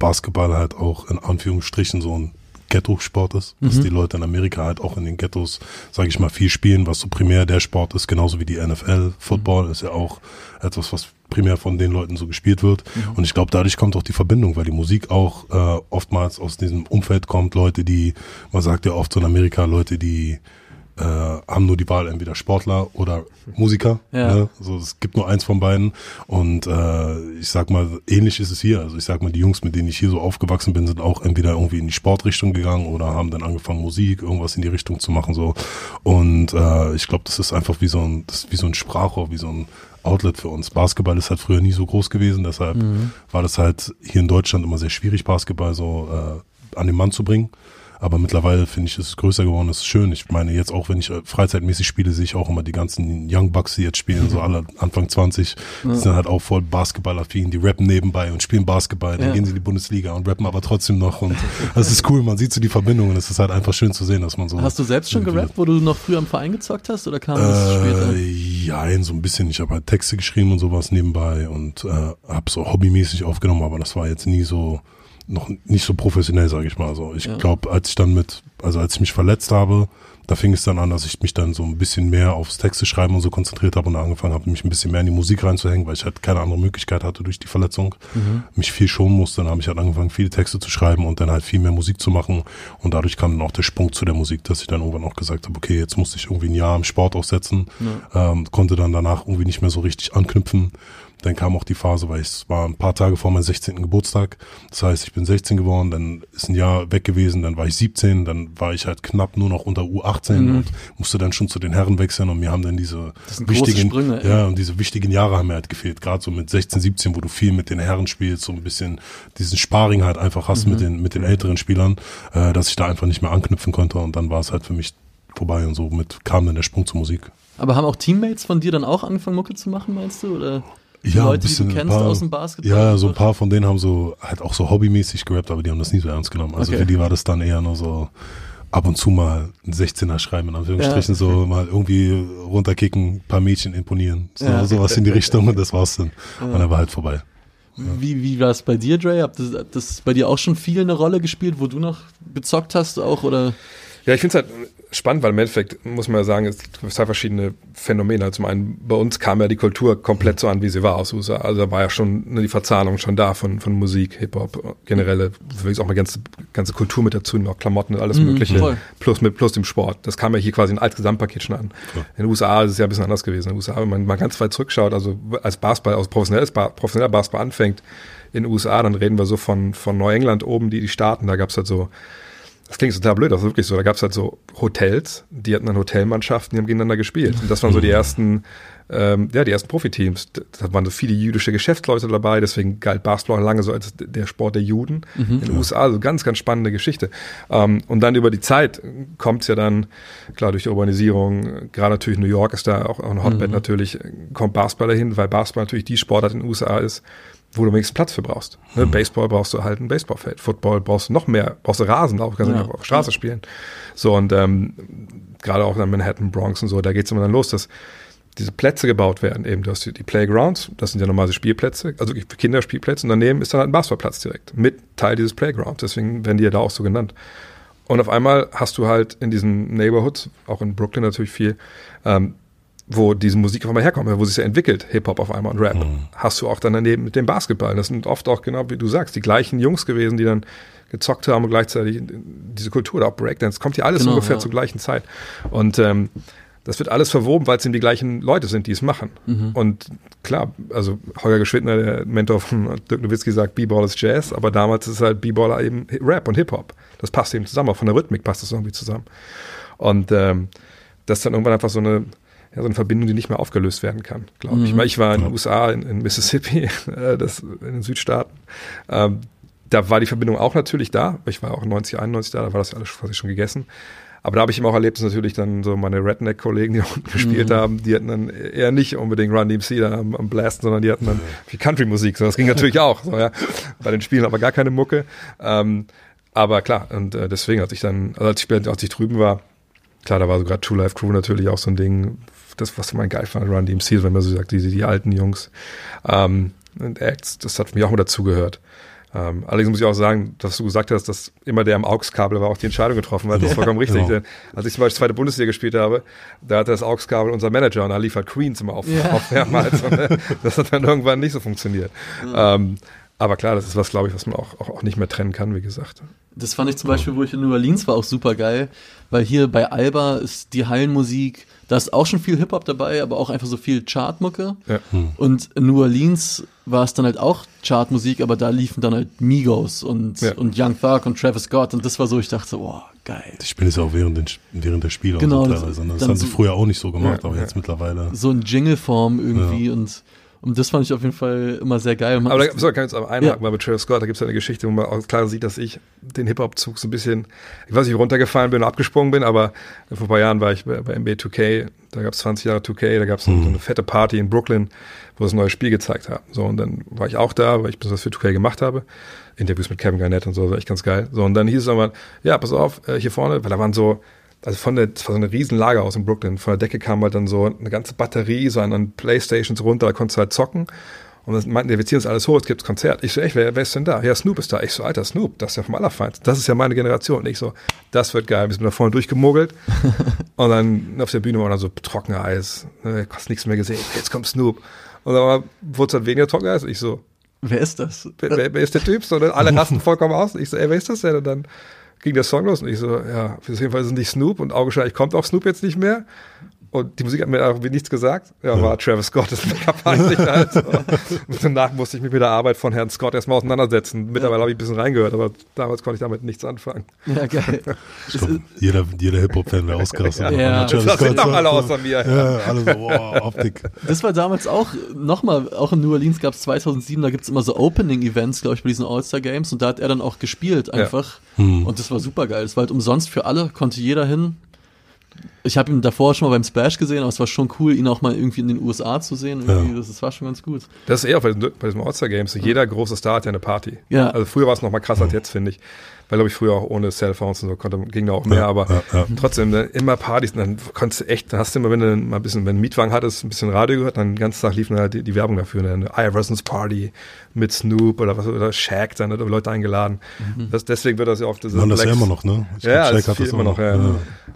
Basketball halt auch in Anführungsstrichen so ein Ghetto-Sport ist, dass mhm. die Leute in Amerika halt auch in den Ghettos, sage ich mal, viel spielen, was so primär der Sport ist, genauso wie die NFL. Football mhm. ist ja auch etwas, was primär von den Leuten so gespielt wird. Mhm. Und ich glaube, dadurch kommt auch die Verbindung, weil die Musik auch äh, oftmals aus diesem Umfeld kommt. Leute, die, man sagt ja oft so in Amerika, Leute, die äh, haben nur die Wahl, entweder Sportler oder Musiker. Ja. Ne? Also es gibt nur eins von beiden. Und äh, ich sag mal, ähnlich ist es hier. Also ich sag mal, die Jungs, mit denen ich hier so aufgewachsen bin, sind auch entweder irgendwie in die Sportrichtung gegangen oder haben dann angefangen, Musik, irgendwas in die Richtung zu machen. so Und äh, ich glaube, das ist einfach wie so ein, das ist wie so ein Sprachrohr, wie so ein Outlet für uns. Basketball ist halt früher nie so groß gewesen, deshalb mhm. war das halt hier in Deutschland immer sehr schwierig, Basketball so äh, an den Mann zu bringen. Aber mittlerweile finde ich, ist es größer geworden, das ist schön. Ich meine, jetzt auch, wenn ich äh, freizeitmäßig spiele, sehe ich auch immer die ganzen Young Bucks, die jetzt spielen, so alle Anfang 20, die ja. sind halt auch voll Basketballaffin, die rappen nebenbei und spielen Basketball, dann ja. gehen sie in die Bundesliga und rappen aber trotzdem noch und das ist cool, man sieht so die Verbindungen, es ist halt einfach schön zu sehen, dass man so. Hast du selbst schon gerappt, wo du noch früher im Verein gezockt hast oder kam das äh, später? Ja, so ein bisschen. Ich habe halt Texte geschrieben und sowas nebenbei und äh, habe so hobbymäßig aufgenommen, aber das war jetzt nie so noch nicht so professionell, sage ich mal. Also ich ja. glaube, als ich dann mit, also als ich mich verletzt habe, da fing es dann an, dass ich mich dann so ein bisschen mehr aufs Texte schreiben und so konzentriert habe und angefangen habe, mich ein bisschen mehr in die Musik reinzuhängen, weil ich halt keine andere Möglichkeit hatte durch die Verletzung. Mhm. Mich viel schonen musste. Dann habe ich halt angefangen, viele Texte zu schreiben und dann halt viel mehr Musik zu machen. Und dadurch kam dann auch der Sprung zu der Musik, dass ich dann irgendwann auch gesagt habe, okay, jetzt musste ich irgendwie ein Jahr im Sport aussetzen, ja. ähm, konnte dann danach irgendwie nicht mehr so richtig anknüpfen dann kam auch die Phase, weil es war ein paar Tage vor meinem 16. Geburtstag. Das heißt, ich bin 16 geworden, dann ist ein Jahr weg gewesen, dann war ich 17, dann war ich halt knapp nur noch unter U18 mhm. und musste dann schon zu den Herren wechseln und mir haben dann diese wichtigen, Sprünge, ja, und diese wichtigen Jahre haben mir halt gefehlt. Gerade so mit 16, 17, wo du viel mit den Herren spielst, so ein bisschen diesen Sparring halt einfach hast mhm. mit den, mit den älteren Spielern, äh, dass ich da einfach nicht mehr anknüpfen konnte und dann war es halt für mich vorbei und so mit kam dann der Sprung zur Musik. Aber haben auch Teammates von dir dann auch angefangen, Mucke zu machen, meinst du? Oder? Ja, Leute, bisschen, die du kennst paar, aus dem Basketball? Ja, so ein paar von denen haben so halt auch so hobbymäßig gerappt, aber die haben das nie so ernst genommen. Also okay. für die war das dann eher nur so ab und zu mal ein 16er schreiben, in Anführungsstrichen, ja. so mal irgendwie runterkicken, paar Mädchen imponieren, so, ja. sowas in die Richtung und das war's dann. Ja. Und dann war halt vorbei. Wie, wie war es bei dir, Dre? Hat das, hat das bei dir auch schon viel eine Rolle gespielt, wo du noch gezockt hast auch oder? Ja, ich finde es halt spannend, weil im Endeffekt muss man ja sagen, es gibt zwei verschiedene Phänomene. Also zum einen, bei uns kam ja die Kultur komplett so an, wie sie war aus USA. Also da war ja schon ne, die Verzahnung schon da von, von Musik, Hip-Hop, generelle, wirklich auch mal ganze, ganze Kultur mit dazu, noch Klamotten und alles mhm, Mögliche. Voll. Plus mit, plus dem Sport. Das kam ja hier quasi ein altes Gesamtpaket schon an. Ja. In den USA ist es ja ein bisschen anders gewesen. In den USA, wenn man mal ganz weit zurückschaut, also als Basketball, als professionelles, professioneller Basketball anfängt in den USA, dann reden wir so von, von Neuengland oben, die, die Staaten, da gab es halt so das klingt total blöd, das ist wirklich so. Da gab es halt so Hotels, die hatten dann Hotelmannschaften, die haben gegeneinander gespielt. Und das waren so die ersten, ähm, ja, die ersten Profiteams. Da waren so viele jüdische Geschäftsleute dabei, deswegen galt Basketball lange so als der Sport der Juden mhm. in den USA. Also ganz, ganz spannende Geschichte. Ähm, und dann über die Zeit kommt es ja dann, klar, durch die Urbanisierung, gerade natürlich New York ist da auch, auch ein Hotbed mhm. natürlich, kommt Basketball dahin, weil Basketball natürlich die Sportart in den USA ist, wo du wenigstens Platz für brauchst. Ne? Mhm. Baseball brauchst du halt ein Baseballfeld. Football brauchst du noch mehr, brauchst du Rasen, auch kannst ja. du auf der Straße spielen. So und ähm, gerade auch in Manhattan, Bronx und so, da geht's immer dann los, dass diese Plätze gebaut werden. Eben, du hast die, die Playgrounds, das sind ja normale Spielplätze, also Kinderspielplätze und daneben ist dann halt ein Basketballplatz direkt mit Teil dieses Playgrounds. Deswegen werden die ja da auch so genannt. Und auf einmal hast du halt in diesen Neighborhoods, auch in Brooklyn natürlich viel, ähm, wo diese Musik auf einmal herkommt, wo sich ja entwickelt, Hip-Hop auf einmal und Rap, mhm. hast du auch dann daneben mit dem Basketball. Das sind oft auch genau wie du sagst, die gleichen Jungs gewesen, die dann gezockt haben und gleichzeitig diese Kultur, da auch Breakdance, kommt ja alles genau, ungefähr ja. zur gleichen Zeit. Und ähm, das wird alles verwoben, weil es eben die gleichen Leute sind, die es machen. Mhm. Und klar, also Holger Geschwindner, der Mentor von Dirk Nowitzki, sagt, B-Ball ist Jazz, aber damals ist halt B-Ball eben Rap und Hip-Hop. Das passt eben zusammen, auch von der Rhythmik passt das irgendwie zusammen. Und ähm, das ist dann irgendwann einfach so eine, ja, so eine Verbindung, die nicht mehr aufgelöst werden kann, glaube mhm. ich. Ich war in den USA, in, in Mississippi, äh, das, in den Südstaaten. Ähm, da war die Verbindung auch natürlich da. Ich war auch 90, 91 da, da war das alles quasi schon gegessen. Aber da habe ich eben auch erlebt, dass natürlich dann so meine Redneck-Kollegen, die unten gespielt mhm. haben, die hatten dann eher nicht unbedingt Run DMC da am, am Blasten, sondern die hatten dann viel Country-Musik. So, das ging natürlich auch. So, ja. Bei den Spielen aber gar keine Mucke. Ähm, aber klar, und äh, deswegen, als ich dann, also als ich, als ich drüben war, klar, da war so gerade True Life Crew natürlich auch so ein Ding, das, was man geil fand, Run DMC, wenn man so sagt, die, die alten Jungs ähm, und Acts, das hat für mich auch mal dazugehört. Ähm, allerdings muss ich auch sagen, dass du gesagt hast, dass immer der am AUX-Kabel war auch die Entscheidung getroffen hat. Das ist vollkommen richtig. Genau. Als ich zum Beispiel zweite Bundesliga gespielt habe, da hatte das AUX-Kabel unser Manager und da liefert Queens immer auf, ja. auf mehrmals. Äh, das hat dann irgendwann nicht so funktioniert. Ja. Ähm, aber klar, das ist was, glaube ich, was man auch, auch, auch, nicht mehr trennen kann, wie gesagt. Das fand ich zum Beispiel, wo ich in New Orleans war, auch super geil, weil hier bei Alba ist die Hallenmusik, da ist auch schon viel Hip-Hop dabei, aber auch einfach so viel Chartmucke. Ja. Hm. Und in New Orleans war es dann halt auch Chartmusik, aber da liefen dann halt Migos und, ja. und Young Thug und Travis Scott und das war so, ich dachte so, oh, geil. Die spielen es ja auch während, den, während der Spiele genau, so teilweise. Ne? Das haben sie so, früher auch nicht so gemacht, ja, aber jetzt mittlerweile. So in Jingle-Form irgendwie und und das fand ich auf jeden Fall immer sehr geil. Aber da so, kann ich jetzt aber einhaken, ja. weil mit Travis Scott, da gibt es eine Geschichte, wo man auch klar sieht, dass ich den Hip-Hop-Zug so ein bisschen, ich weiß nicht, runtergefallen bin und abgesprungen bin, aber vor ein paar Jahren war ich bei, bei NBA 2K, da gab es 20 Jahre 2K, da gab es mhm. so eine fette Party in Brooklyn, wo sie ein neues Spiel gezeigt haben. So, und dann war ich auch da, weil ich das für 2K gemacht habe. Interviews mit Kevin Garnett und so, das war echt ganz geil. So, und dann hieß es aber, ja, pass auf, äh, hier vorne, weil da waren so, also von der, das war so eine riesen Lager aus in Brooklyn. Von der Decke kam halt dann so eine ganze Batterie, so an Playstations runter, da konntest du halt zocken. Und dann meinten, wir ziehen uns alles hoch, es gibt Konzert. Ich so, echt, wer, wer ist denn da? Ja, Snoop ist da. Ich so, alter Snoop, das ist ja vom Allerfeinsten. Das ist ja meine Generation. Und ich so, das wird geil. Wir sind da vorne durchgemogelt. und dann auf der Bühne war dann so trockener Eis. Ne, hast nichts mehr gesehen. Jetzt kommt Snoop. Und dann wurde es halt weniger trockener Eis. Ich so, wer ist das? Wer, wer, wer ist der Typ? So, ne? alle rasten vollkommen aus. Ich so, ey, wer ist das denn? Und dann ging der Song los und ich so, ja, auf jeden Fall ist es nicht Snoop und augenscheinlich kommt auch Snoop jetzt nicht mehr. Und die Musik hat mir irgendwie nichts gesagt. Ja, war Travis Scott, das Make-up halt. Und danach musste ich mich mit der Arbeit von Herrn Scott erstmal auseinandersetzen. Mittlerweile habe ich ein bisschen reingehört, aber damals konnte ich damit nichts anfangen. Ja, geil. Glaub, jeder jeder Hip-Hop-Fan wäre ausgerastet. Ja, das Scott sind doch alle außer mir. Ja, alle so, wow, Optik. Das war damals auch, nochmal, auch in New Orleans gab es 2007, da gibt es immer so Opening-Events, glaube ich, bei diesen All-Star-Games und da hat er dann auch gespielt einfach. Ja. Hm. Und das war super geil. Das war halt umsonst für alle, konnte jeder hin ich habe ihn davor schon mal beim Splash gesehen, aber es war schon cool, ihn auch mal irgendwie in den USA zu sehen. Ja. Das, das, war schon ganz gut. Das ist eher bei, bei diesem All-Star Games. Jeder große Star hat ja eine Party. Ja. Also früher war es noch mal krasser als jetzt, finde ich weil glaube ich früher auch ohne Cellphones und so konnte, ging da auch mehr, ja, aber ja, ja. trotzdem ne, immer Partys, dann konntest du echt, dann hast du immer, wenn du mal ein bisschen, wenn du einen Mietwagen hattest, ein bisschen Radio gehört, dann den ganzen Tag lief halt die, die Werbung dafür, ne, eine Iversons Party mit Snoop oder was oder Shaq, dann hat Leute eingeladen. Mhm. Das, deswegen wird das ja auch das Man, das ja immer noch, ne? Ich ja, glaub, das ist immer noch, ja.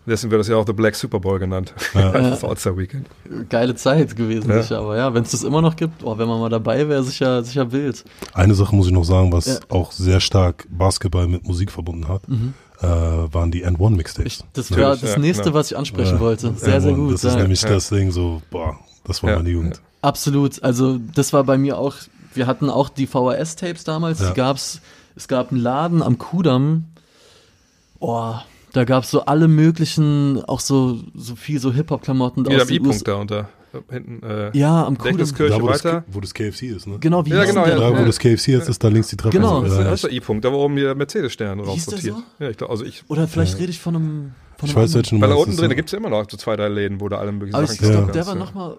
Deswegen wird das ja auch The Black Super Bowl genannt. Ja. das All-Star Weekend. Geile Zeit gewesen, sicher, aber ja, wenn es das immer noch gibt, oh, wenn man mal dabei wäre, sicher, sicher wild. Eine Sache muss ich noch sagen, was auch sehr stark Basketball mit Musik verbunden hat. Mhm äh, waren die N1-Mixtapes. Das war das ja, nächste, genau. was ich ansprechen ja, wollte. Sehr, N1, sehr gut. Das ist nämlich das Ding so, boah, das war meine Jugend. Absolut. Also das war bei mir auch, wir hatten auch die VHS-Tapes damals, die gab's, es gab einen Laden am Kudamm, Oh, da gab es so alle möglichen, auch so, so viel so Hip-Hop-Klamotten aus den I-Punkt USA. da unter. Hinten, äh, Ja, am Kudamm. Da, wo das, weiter. wo das KFC ist, ne? Genau, wie Ja, genau, ja. der? Da, wo das KFC jetzt ist, da links die Treppe. Genau. Das Ja, ist, ja. das ist der I-Punkt, da wo oben hier Mercedes-Stern der rausrotiert. so? Ja, ich glaub, also ich, Oder vielleicht rede ich von einem. Von Ich einem weiß welchen du weil da unten drin, da ist- gibt es ja immer noch so zwei, drei Läden, wo da alle möglichen Aber ich Sachen glaube, der kannst, war ja. nochmal.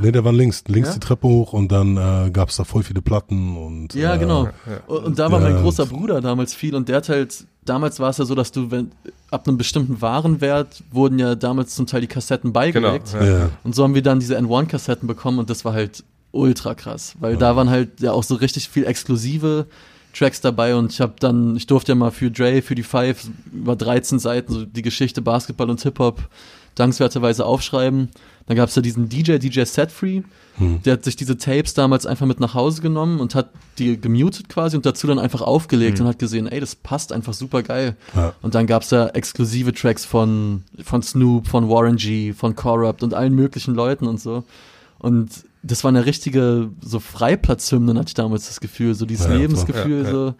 Nee, der war links. Links Ja? die Treppe hoch und dann äh, gab es da voll viele Platten und. Ja, äh, genau. ja. Und und da war Ja. mein großer Bruder damals viel und der hat halt, damals war es ja so, dass du, wenn, ab einem bestimmten Warenwert wurden ja damals zum Teil die Kassetten Genau. beigelegt. Ja. Ja. Und so haben wir dann diese N1-Kassetten bekommen und das war halt ultra krass, weil da waren halt ja auch so richtig viel exklusive Tracks dabei und ich habe dann, ich durfte ja mal für Dre, für die Five über 13 Seiten so die Geschichte Basketball und Hip-Hop dankenswerterweise aufschreiben. Dann gab es ja diesen DJ, DJ Set Free, Hm. der hat sich diese Tapes damals einfach mit nach Hause genommen und hat die gemutet quasi und dazu dann einfach aufgelegt und hat gesehen, ey, das passt einfach super geil. Ja. Und dann gab's da exklusive Tracks von, von Snoop, von Warren G, von Corrupt und allen möglichen Leuten und so. Und das war eine richtige, so Freiplatzhymnen, hatte ich damals das Gefühl, so dieses Ja, ja, Lebensgefühl. Ja, so.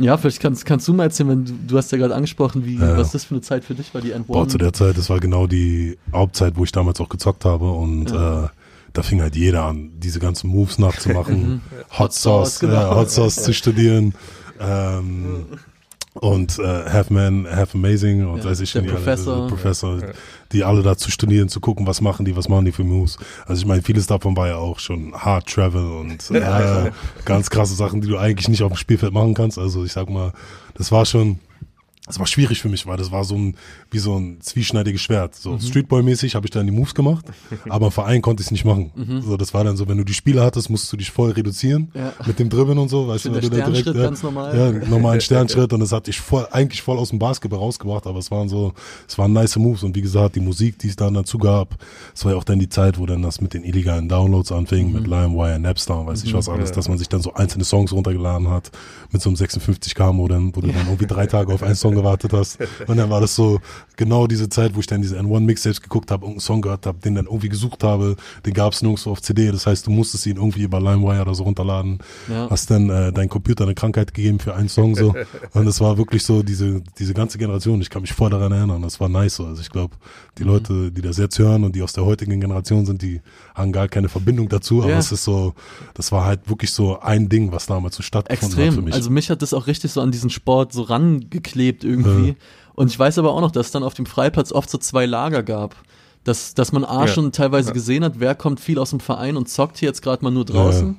Ja, vielleicht kannst, kannst du mal erzählen, wenn du, du hast ja gerade angesprochen, wie, Ja. was das für eine Zeit für dich war, die End Boah, zu der Zeit, das war genau die Hauptzeit, wo ich damals auch gezockt habe und Ja. äh, da fing halt jeder an, diese ganzen Moves nachzumachen, Hot Hot Sauce, genau. ja, Hot Sauce zu studieren ähm, und äh, Half Man, Half Amazing und Ja, weiß ich der nicht, alle, Professor. Die alle da zu studieren, zu gucken, was machen die, was machen die für Moves. Also ich meine, vieles davon war ja auch schon Hard Travel und äh, ganz krasse Sachen, die du eigentlich nicht auf dem Spielfeld machen kannst. Also ich sag mal, das war schon das war schwierig für mich, weil das war so ein, wie so ein zwieschneidiges Schwert. So Mhm. Streetboy-mäßig habe ich dann die Moves gemacht, aber im Verein konnte ich es nicht machen. Mhm. So, das war dann so, wenn du die Spiele hattest, musst du dich voll reduzieren Ja. mit dem Dribbeln und so, weißt du, weil du dann Sternschritt ja, ganz normal. Ja, normalen Sternschritt und das hat dich voll, eigentlich voll aus dem Basketball rausgebracht, aber es waren so, es waren nice Moves und wie gesagt, die Musik, die es dann dazu gab, es war ja auch dann die Zeit, wo dann das mit den illegalen Downloads anfing, Mhm. mit LimeWire, Napster und weiß ich was alles, Ja. dass man sich dann so einzelne Songs runtergeladen hat mit so einem 56k Modem, wo du dann irgendwie drei Tage auf einen Song gewartet hast. Und dann war das so genau diese Zeit, wo ich dann diese N1 Mixtapes geguckt habe, irgendeinen Song gehört habe, den dann irgendwie gesucht habe, den gab es nirgendwo auf CD, das heißt, du musstest ihn irgendwie über LimeWire oder so runterladen, Ja. hast dann äh, dein Computer eine Krankheit gegeben für einen Song so. Und es war wirklich so diese diese ganze Generation, ich kann mich voll daran erinnern, das war nice so, also ich glaube, die Leute, die das jetzt hören und die aus der heutigen Generation sind, die haben gar keine Verbindung dazu, aber Ja. es ist so, das war halt wirklich so ein Ding, was damals so stattgefunden hat für Extrem. mich. Also mich hat das auch richtig so an diesen Sport so rangeklebt irgendwie. Ja. Und ich weiß aber auch noch, dass es dann auf dem Freiplatz oft so zwei Lager gab. Dass, dass man A Ja. schon teilweise gesehen hat, wer kommt viel aus dem Verein und zockt hier jetzt gerade mal nur draußen. Ja.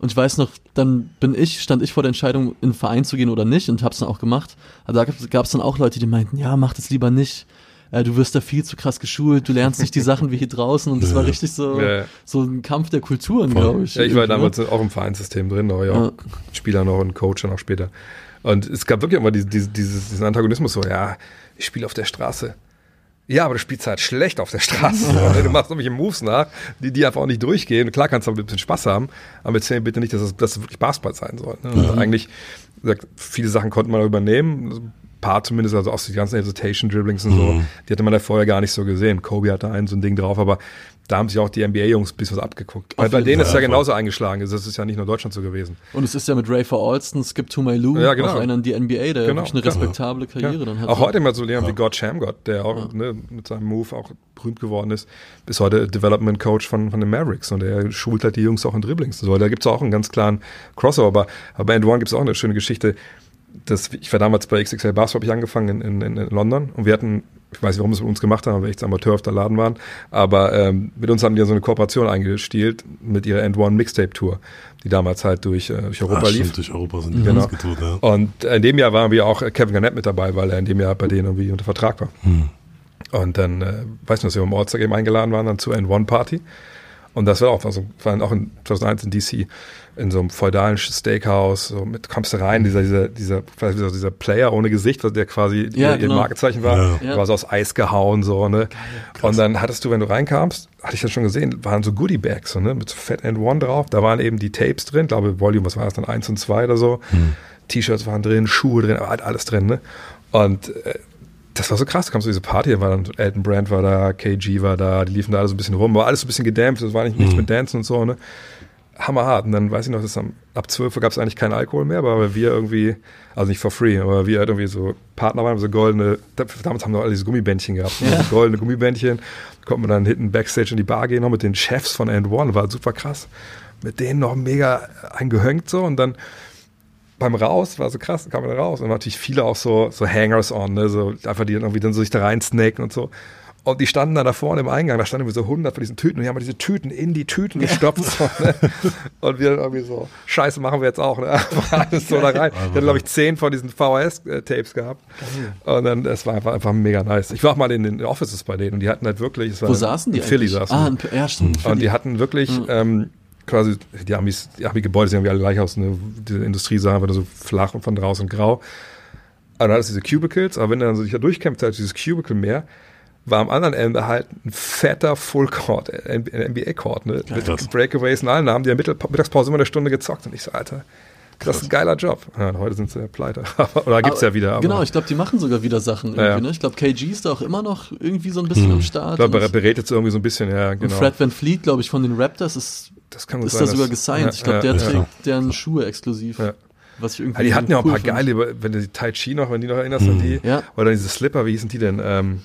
Und ich weiß noch, dann bin ich, stand ich vor der Entscheidung, in den Verein zu gehen oder nicht und hab's dann auch gemacht. Aber da gab es dann auch Leute, die meinten, ja, mach das lieber nicht. Äh, du wirst da viel zu krass geschult, du lernst nicht die Sachen wie hier draußen und das Ja. war richtig so, Ja. so ein Kampf der Kulturen, glaube ich. Ja, ich war ne? damals auch im Vereinssystem drin, war ja auch Ja. Spieler noch und Coach dann auch später. Und es gab wirklich immer diese, diese, dieses, diesen Antagonismus so, ja, ich spiele auf der Straße. Ja, aber du spielst halt schlecht auf der Straße. Du machst irgendwelche Moves nach, die, die einfach auch nicht durchgehen. Klar kannst du ein bisschen Spaß haben, aber erzähl bitte nicht, dass es, dass es wirklich Basketball sein soll. Ne? Und eigentlich, wie gesagt, viele Sachen konnte man übernehmen. Ein paar zumindest, also auch die ganzen Hesitation Dribblings und so, die hatte man da vorher gar nicht so gesehen. Kobe hatte ein so ein Ding drauf, aber da haben sich auch die NBA-Jungs ein bisschen was abgeguckt. Weil bei denen ist es ja genauso eingeschlagen. Das ist ja nicht nur Deutschland so gewesen. Und es ist ja mit Rafer Alston, Skip to My Lou, Ja, genau. auch einer in die NBA, der Genau, wirklich eine klar. respektable Karriere Ja. dann hat. Auch heute mal so jemand wie God Shamgott, der auch ne, mit seinem Move auch berühmt geworden ist, bis heute Development Coach von, von den Mavericks und der schult halt die Jungs auch in Dribblings. So, da gibt's auch einen ganz klaren Crossover. Aber, aber bei End One gibt's auch eine schöne Geschichte. Das, ich war damals bei XXL Basketball, habe ich angefangen in, in, in London und wir hatten, ich weiß nicht, warum sie es mit uns gemacht haben, weil wir echt Amateur auf der Laden waren, aber ähm, mit uns haben die so eine Kooperation eingestielt mit ihrer End One Mixtape Tour, die damals halt durch, äh, durch Europa ah, lief. stimmt, durch Europa sind die Genau. getut, ja. Und in dem Jahr waren wir auch äh, Kevin Garnett mit dabei, weil er in dem Jahr bei denen irgendwie unter Vertrag war. Und dann, äh, weiß nicht, dass wir im All-Star Game eingeladen waren, dann zur N1-Party. Und das war auch, also waren auch in 2001 in DC, in so einem feudalen Steakhouse, so mit, kommst du rein, dieser, dieser, dieser, dieser, Player ohne Gesicht, der quasi Ja, ihr, genau. ihr Markezeichen war, Ja. Ja. war so aus Eis gehauen, so, ne. und dann hattest du, wenn du reinkamst, hatte ich das schon gesehen, waren so Goodie-Bags, so, ne, mit so Fat and One drauf, da waren eben die Tapes drin, glaube Volume, was war das dann, eins und zwei oder so, T-Shirts waren drin, Schuhe drin, aber halt alles drin, ne, und, äh, das war so krass, da kamst du diese Party, da war dann Elton Brand war da, KG war da, die liefen da alle so ein bisschen rum, war alles so ein bisschen gedämpft, das war nicht nichts mit Dancen und so, ne. Hammerhart. Und dann weiß ich noch, dass am, ab 12 Uhr gab es eigentlich keinen Alkohol mehr, aber weil wir irgendwie, also nicht for free, aber wir halt irgendwie so Partner waren, so goldene, damals haben wir alle diese Gummibändchen gehabt, ja. so goldene Gummibändchen, konnten wir dann hinten Backstage in die Bar gehen, noch mit den Chefs von And One, war super krass. Mit denen noch mega eingehängt so und dann beim Raus, war so krass, kam man raus und natürlich viele auch so, so Hangers on, ne, so einfach die dann irgendwie dann so sich da rein snaken und so. Und die standen da, da vorne im Eingang, da standen so 100 von diesen Tüten und die haben diese Tüten in die Tüten gestopft. So, ne? Und wir dann irgendwie so, Scheiße machen wir jetzt auch. Ne? Alles so da rein. Ich hatte, glaube ich, zehn von diesen VHS-Tapes gehabt. Und dann, das war einfach, einfach mega nice. Ich war auch mal in den Offices bei denen und die hatten halt wirklich, Wo saßen die? In Philly saßen. Ah, in, ja, stimmt. Und die hatten wirklich, mhm. ähm, quasi, die Amis, die Ami-Gebäude sehen irgendwie alle gleich aus, ne? diese Industriesachen, wenn so flach und von draußen grau. Aber dann hat es diese Cubicles, aber wenn du dann so sich da durchkämpft, halt dieses Cubicle mehr, war am anderen Ende halt ein fetter Full-Court, NBA-Court, ne? mit Krass. Breakaways und allen. Haben die in der Mittagspause immer eine Stunde gezockt und ich so, Alter, das ist ein geiler Job. Ja, heute sind sie ja pleite. Oder gibt es ja wieder. genau, ich glaube, die machen sogar wieder Sachen irgendwie. Ja. Ne? Ich glaube, KG ist da auch immer noch irgendwie so ein bisschen hm. am Start. Ich glaube, berät jetzt irgendwie so ein bisschen, ja, genau. Und Fred Van Fleet, glaube ich, von den Raptors ist, das kann ist sein, da sogar gesigned. Ich glaube, der trägt deren Schuhe exklusiv. Was ich irgendwie ja, die hatten ja auch ein paar geile, wenn du die Tai Chi noch, wenn die noch erinnerst mhm. an die. Ja. Oder diese Slipper, wie hießen die denn? Ähm,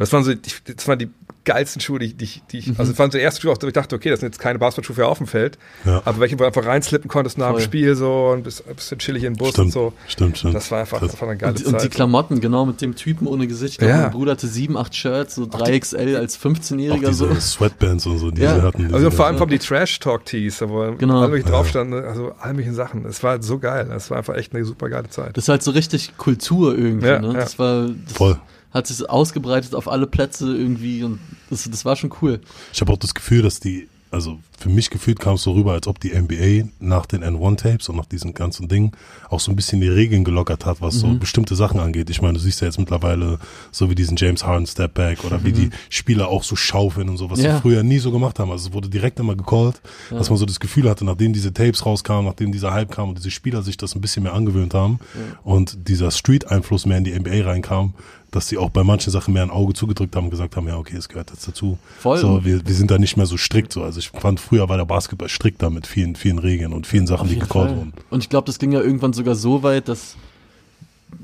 das waren so, das waren die geilsten Schuhe, die, die, die ich, mhm. also das waren so die ersten Schuhe, wo ich dachte, okay, das sind jetzt keine Basketballschuhe für auf dem Feld, ja. aber welche, wo du einfach reinslippen konntest nach Voll. dem Spiel so und bist ein bisschen chillig in den Bus stimmt, und so. Stimmt, stimmt. Das war einfach, das war eine geile und, Zeit. Und die Klamotten, genau, mit dem Typen ohne Gesicht. Ich glaube, ja. mein Bruder hatte sieben, acht Shirts, so 3XL als 15-Jähriger so. Sweatbands und so, die ja. sie hatten. Also vor allem kommen die Trash-Talk-Tees, wo genau. alle drauf standen, also all möglichen Sachen. Es war halt so geil. Es war einfach echt eine super geile Zeit. Das ist halt so richtig Kultur irgendwie, ne? Das war, das Voll hat sich ausgebreitet auf alle Plätze irgendwie und das, das war schon cool. Ich habe auch das Gefühl, dass die also für mich gefühlt kam es so rüber, als ob die NBA nach den N1-Tapes und nach diesen ganzen Dingen auch so ein bisschen die Regeln gelockert hat, was mhm. so bestimmte Sachen angeht. Ich meine, du siehst ja jetzt mittlerweile so wie diesen James Harden Stepback oder mhm. wie die Spieler auch so schaufeln und so, was ja. sie früher nie so gemacht haben. Also es wurde direkt immer gecallt, ja. dass man so das Gefühl hatte, nachdem diese Tapes rauskamen, nachdem dieser Hype kam und diese Spieler sich das ein bisschen mehr angewöhnt haben ja. und dieser Street-Einfluss mehr in die NBA reinkam, dass sie auch bei manchen Sachen mehr ein Auge zugedrückt haben und gesagt haben, ja, okay, es gehört jetzt dazu. Voll. So, wir, wir sind da nicht mehr so strikt so. Also ich fand, früher war der Basketball strikter mit vielen, vielen Regeln und vielen Sachen, die gecallt wurden. Und ich glaube, das ging ja irgendwann sogar so weit, dass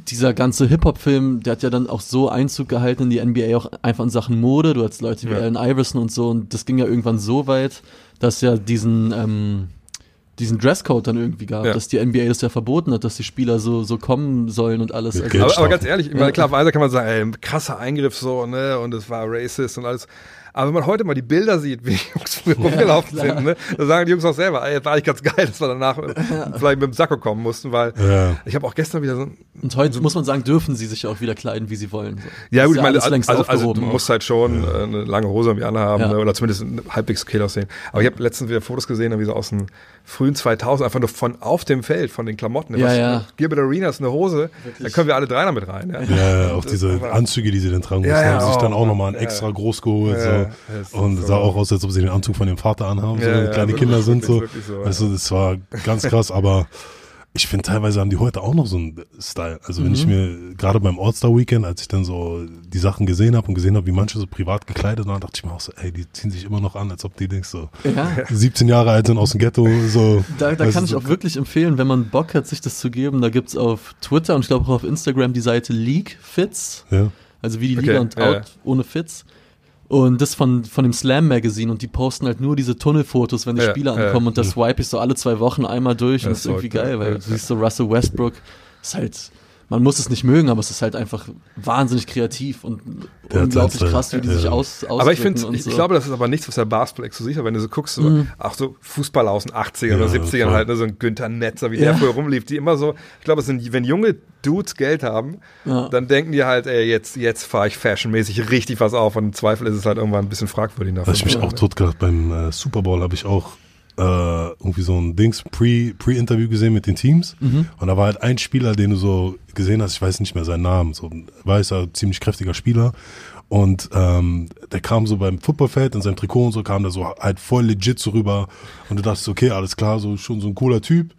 dieser ganze Hip-Hop-Film, der hat ja dann auch so Einzug gehalten in die NBA, auch einfach in Sachen Mode. Du hast Leute wie ja. Allen Iverson und so. Und das ging ja irgendwann so weit, dass ja diesen, ähm, diesen Dresscode dann irgendwie gab, ja. dass die NBA das ja verboten hat, dass die Spieler so, so kommen sollen und alles. Also aber, aber, ganz ehrlich, ja. klar, weiter kann man sagen, ey, krasser Eingriff so, ne, und es war racist und alles. Aber wenn man heute mal die Bilder sieht, wie die Jungs früher rumgelaufen sind, ne, da sagen die Jungs auch selber, ey, war eigentlich ganz geil, dass wir danach vielleicht mit dem Sacko kommen mussten, weil ja. ich habe auch gestern wieder so Und heute so muss man sagen, dürfen sie sich auch wieder kleiden, wie sie wollen. So. Ja, gut, ich meine, also, also, also du musst halt schon ja. eine lange Hose irgendwie anhaben ja. ne, oder zumindest halbwegs okay aussehen. Aber ich habe letztens wieder Fotos gesehen, wie so aus dem frühen 2000, einfach nur von auf dem Feld, von den Klamotten. Ja, ja. Gilbert Arenas eine Hose, da können wir alle drei damit rein. Ja, ja, ja auch diese Anzüge, die sie dann tragen mussten, haben sich dann auch nochmal ein extra groß geholt. so. Und sah auch aus, als ob sie den Anzug von dem Vater anhaben, so kleine Kinder sind. so. so also, das war ganz krass, aber ich finde, teilweise haben die heute auch noch so einen Style. Also wenn mhm. ich mir, gerade beim All-Star-Weekend, als ich dann so die Sachen gesehen habe und gesehen habe, wie manche so privat gekleidet waren, dachte ich mir auch so, ey, die ziehen sich immer noch an, als ob die Dings so ja. 17 Jahre alt sind aus dem Ghetto. So, da da kann ich so auch wirklich empfehlen, wenn man Bock hat, sich das zu geben, da gibt's auf Twitter und ich glaube auch auf Instagram die Seite League Fits. Ja. Also wie die Liga okay, und ja. Out ohne Fits. Und das von, von dem Slam Magazine und die posten halt nur diese Tunnelfotos, wenn die ja, Spieler ankommen ja. und das swipe ich so alle zwei Wochen einmal durch ja, und das ist irgendwie geil, weil du siehst so Russell Westbrook, ist halt, man muss es nicht mögen, aber es ist halt einfach wahnsinnig kreativ und der unglaublich krass, wie die sich aus Aber ich finde, ich, so. ich, glaube, das ist aber nichts, was der Basketball exklusiv hat, wenn du so guckst, so, mhm. ach so Fußball aus den 80ern oder 70ern halt, ne, so ein Günther Netzer, wie der früher rumlief, die immer so, ich glaube, es sind, wenn junge Dudes Geld haben, ja. dann denken die halt, ey, jetzt, jetzt fahre ich fashionmäßig richtig was auf und im Zweifel ist es halt irgendwann ein bisschen fragwürdig. Davon. Was ich mich auch tot gedacht, beim äh, Super Bowl habe ich auch äh, irgendwie so ein Dings Pre Pre-Interview gesehen mit den Teams. Mhm. und da war halt ein Spieler, den du so gesehen hast, ich weiß nicht mehr seinen Namen, so ein weißer, ziemlich kräftiger Spieler. Und ähm, der kam so beim Footballfeld in seinem Trikot und so kam der so halt voll legit so rüber. Und du dachtest, okay, alles klar, so schon so ein cooler Typ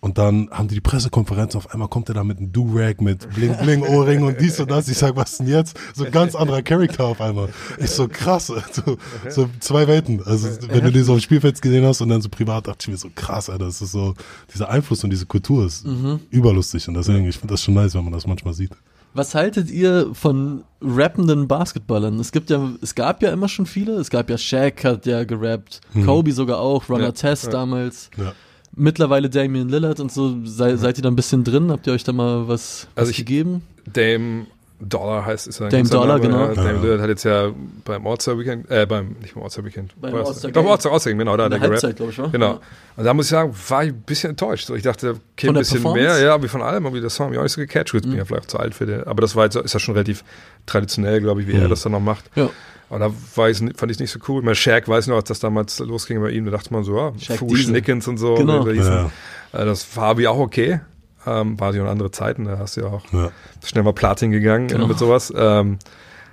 Und dann haben die die Pressekonferenz, auf einmal kommt er da mit einem Do-Rag, mit Bling-Bling-Ohrring und dies und das. Ich sag, was denn jetzt? So ein ganz anderer Charakter auf einmal. Ich so, krass, so, so zwei Welten. Also, wenn du den so auf dem Spielfeld gesehen hast und dann so privat, dachte ich mir so, krass, Alter, das ist so, dieser Einfluss und diese Kultur ist überlustig. Und deswegen, ich finde das schon nice, wenn man das manchmal sieht. Was haltet ihr von rappenden Basketballern? Es gibt ja, es gab ja immer schon viele. Es gab ja Shaq hat ja gerappt, Kobe sogar auch, Runner Ja, Test ja. damals. Ja. Mittlerweile Damian Lillard und so. Sei, Seid ihr da ein bisschen drin? Habt ihr euch da mal was, Also was ich- gegeben? Dame Dollar heißt ist sein Dame Dollar, Name. genau. Ja, Dame Ja. Lillard hat jetzt ja beim All-Star Weekend, äh, beim, nicht beim All-Star Weekend. Beim das- All-Star Doch. All-Star, All-Star Game, genau, da hat der er. Halbzeit, glaube ich, war. Genau. Und da muss ich sagen, war ich ein bisschen enttäuscht. So, ich dachte, okay, Von ein bisschen mehr, ja, wie von allem, aber der Song hat mich auch nicht so gecatcht. Gut, bin ja vielleicht auch zu alt für den. Aber das war jetzt, ist ja schon relativ traditionell, glaube ich, wie er das dann noch macht. Ja. Aber da war ich, fand ich nicht so cool. Mein Shaq weiß noch, als das damals losging bei ihm, da dachte man so, ja, Shaq Fuß. Nickens und so. Genau. hießen. Ja. Äh, Das war wie auch okay. Ähm, war ja auch andere Zeiten, da hast du ja auch Ja. schnell mal Platin gegangen Genau. mit sowas. Ähm,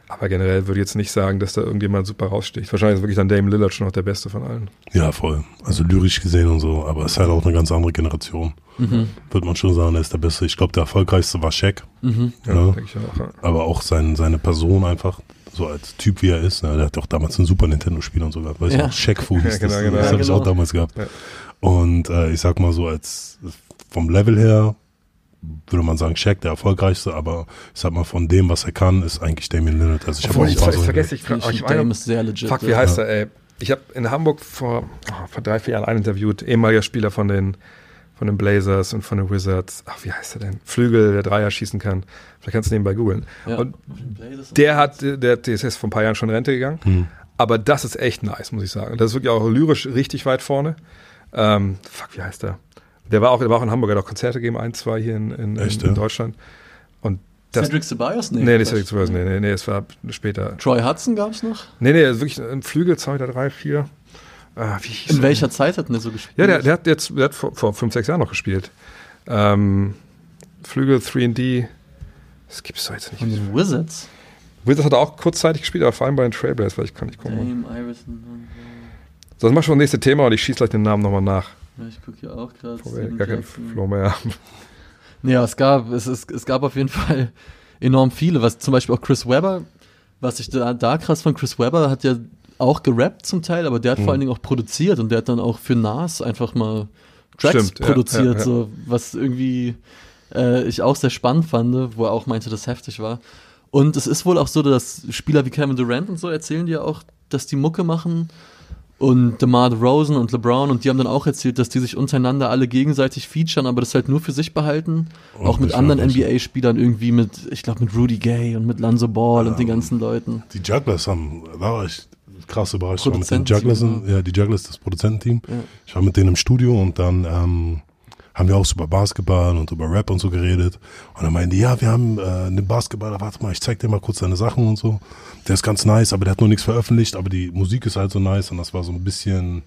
aber generell würde ich jetzt nicht sagen, dass da irgendjemand super raussticht. Wahrscheinlich ist wirklich dann Dame Lillard schon noch der Beste von allen. Ja, voll. Also lyrisch gesehen und so, aber es ist halt auch eine ganz andere Generation. Mhm. Würde man schon sagen, er ist der Beste. Ich glaube, der erfolgreichste war Shaq. Mhm. Ja, Ja. denke ich auch. Ja. Aber auch sein, seine Person einfach, so als Typ wie er ist. Ne? Der hat auch damals ein Super Nintendo-Spiel und so gehabt. Weißt Ja. du, noch? Shaq Fu hieß Ja, das. genau, genau. Das Ja, habe ich genau. auch damals gehabt. Ja. Und äh, ich sag mal so, als vom Level her würde man sagen, Shaq der erfolgreichste, aber ich sag mal, von dem, was er kann, ist eigentlich Damien Lillard. Also ich habe auch ich, so- vergesse, ich, Finde ich, ich meine, ist sehr legit. fuck, wie ja. heißt er, ey? Ich habe in Hamburg vor, oh, vor drei, vier Jahren einen interviewt, ehemaliger Spieler von den, von den Blazers und von den Wizards. Ach, wie heißt er denn? Flügel, der Dreier schießen kann. Vielleicht kannst du nebenbei googeln. Ja. Und der hat, der, der ist jetzt vor ein paar Jahren schon in Rente gegangen. Hm. Aber das ist echt nice, muss ich sagen. Das ist wirklich auch lyrisch richtig weit vorne. Ähm, fuck, wie heißt der? Der war auch, der war auch in Hamburg, hat auch Konzerte gegeben, ein, zwei hier in, in, Echt, in, in ja? Deutschland. Und das, Cedric Ceballos? Nee, nee, nicht. Cedric Ceballos, nee, nee, nee, es war später. Troy Hudson gab es noch? Nee, nee, wirklich ein Flügel, zwei, drei, vier. Ah, wie hieß In er? welcher Zeit hat denn der so gespielt? Ja, der, der hat jetzt der hat vor, vor fünf, sechs Jahren noch gespielt. Ähm, Flügel 3D. Das gibt's doch jetzt Von nicht. den Wizards? Wizards hat er auch kurzzeitig gespielt, aber vor allem bei den Trailblazers, weil ich kann nicht gucken. Dame, Iverson. Sonst mach schon das nächste Thema und ich schieße gleich den Namen nochmal nach. Ja, ich gucke hier auch gerade. Bevor wir gar keinen Flow mehr haben. Ja, es gab, es, es, es gab auf jeden Fall enorm viele. Was zum Beispiel auch Chris Webber, was ich da, da krass von Chris Webber hat ja auch gerappt zum Teil, aber der hat vor allen Dingen auch produziert und der hat dann auch für Nas einfach mal Tracks Stimmt, ja, produziert, ja, ja. so was irgendwie äh, ich auch sehr spannend fand, wo er auch meinte, dass heftig war. Und es ist wohl auch so, dass Spieler wie Kevin Durant und so erzählen dir auch, dass die Mucke machen. Und DeMar DeRozan und LeBron und die haben dann auch erzählt, dass die sich untereinander alle gegenseitig featuren, aber das halt nur für sich behalten. Oh, auch mit anderen. NBA-Spielern irgendwie mit, ich glaube mit Rudy Gay und mit Lanzo Ball und den ganzen Leuten. Die Jugglers haben, da war ich krass überrascht. Ich war mit den Jugglers, ja, die Jugglers, das Produzententeam. Ja. Ich war mit denen im Studio und dann ähm, haben wir auch so über Basketball und über Rap und so geredet. Und dann meinten die, ja, wir haben äh, einen Basketballer, warte mal, ich zeig dir mal kurz deine Sachen und so. Der ist ganz nice, aber der hat noch nichts veröffentlicht, aber die Musik ist halt so nice und das war so ein bisschen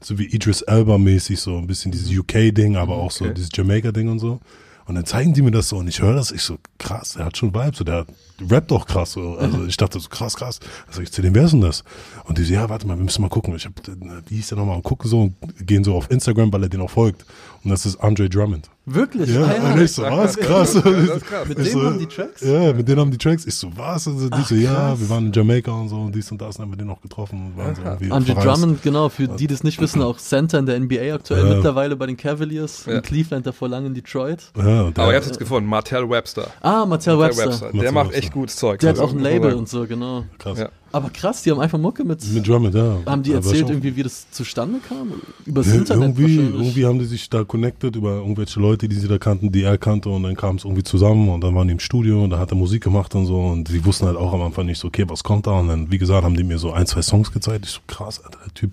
so wie Idris Elba mäßig, so ein bisschen dieses UK-Ding, aber auch so Okay. dieses Jamaica-Ding und so. Und dann zeigen die mir das so und ich höre das, ich so, krass, der hat schon Vibes, so, der rappt doch krass, so. Also ich dachte so, krass, krass. Also ich zu dem, wer ist denn das? Und die so, ja, warte mal, wir müssen mal gucken. Ich hab, äh, wie hieß der nochmal? Und gucken so und gehen so auf Instagram, weil er den auch folgt. Und das ist Andre Drummond. Wirklich? Ja, Ah, und ich so, was? Krass. Das ist krass. Mit Ich dem so, haben die Tracks? Ja, mit denen haben die Tracks. Ich so, was? Und die Ach, so, ja, krass. wir waren in Jamaika und so und dies und das und haben wir den auch getroffen und waren so Andre verreist. Drummond, genau, für die das nicht wissen, auch Center in der NBA aktuell, Ja. mittlerweile bei den Cavaliers, Ja. in Cleveland, davor lang in Detroit. Ja, der, Aber ihr habt es jetzt gefunden, Martell Webster. Ah, Martell Martell Webster. Der Martell macht Webster. echt gutes Zeug. Der hat auch ein Label und so, genau. krass. Aber krass, die haben einfach Mucke mit. Mit Drummond, ja. haben die erzählt irgendwie, wie das zustande kam? Übers Ja, Internet irgendwie, irgendwie haben die sich da connected über irgendwelche Leute, die sie da kannten, die er kannte und dann kam es irgendwie zusammen und dann waren die im Studio und da hat er Musik gemacht und so und sie wussten halt auch am Anfang nicht so, okay, was kommt da und dann, wie gesagt, haben die mir so ein, zwei Songs gezeigt. Ich so, krass, Alter, der Typ,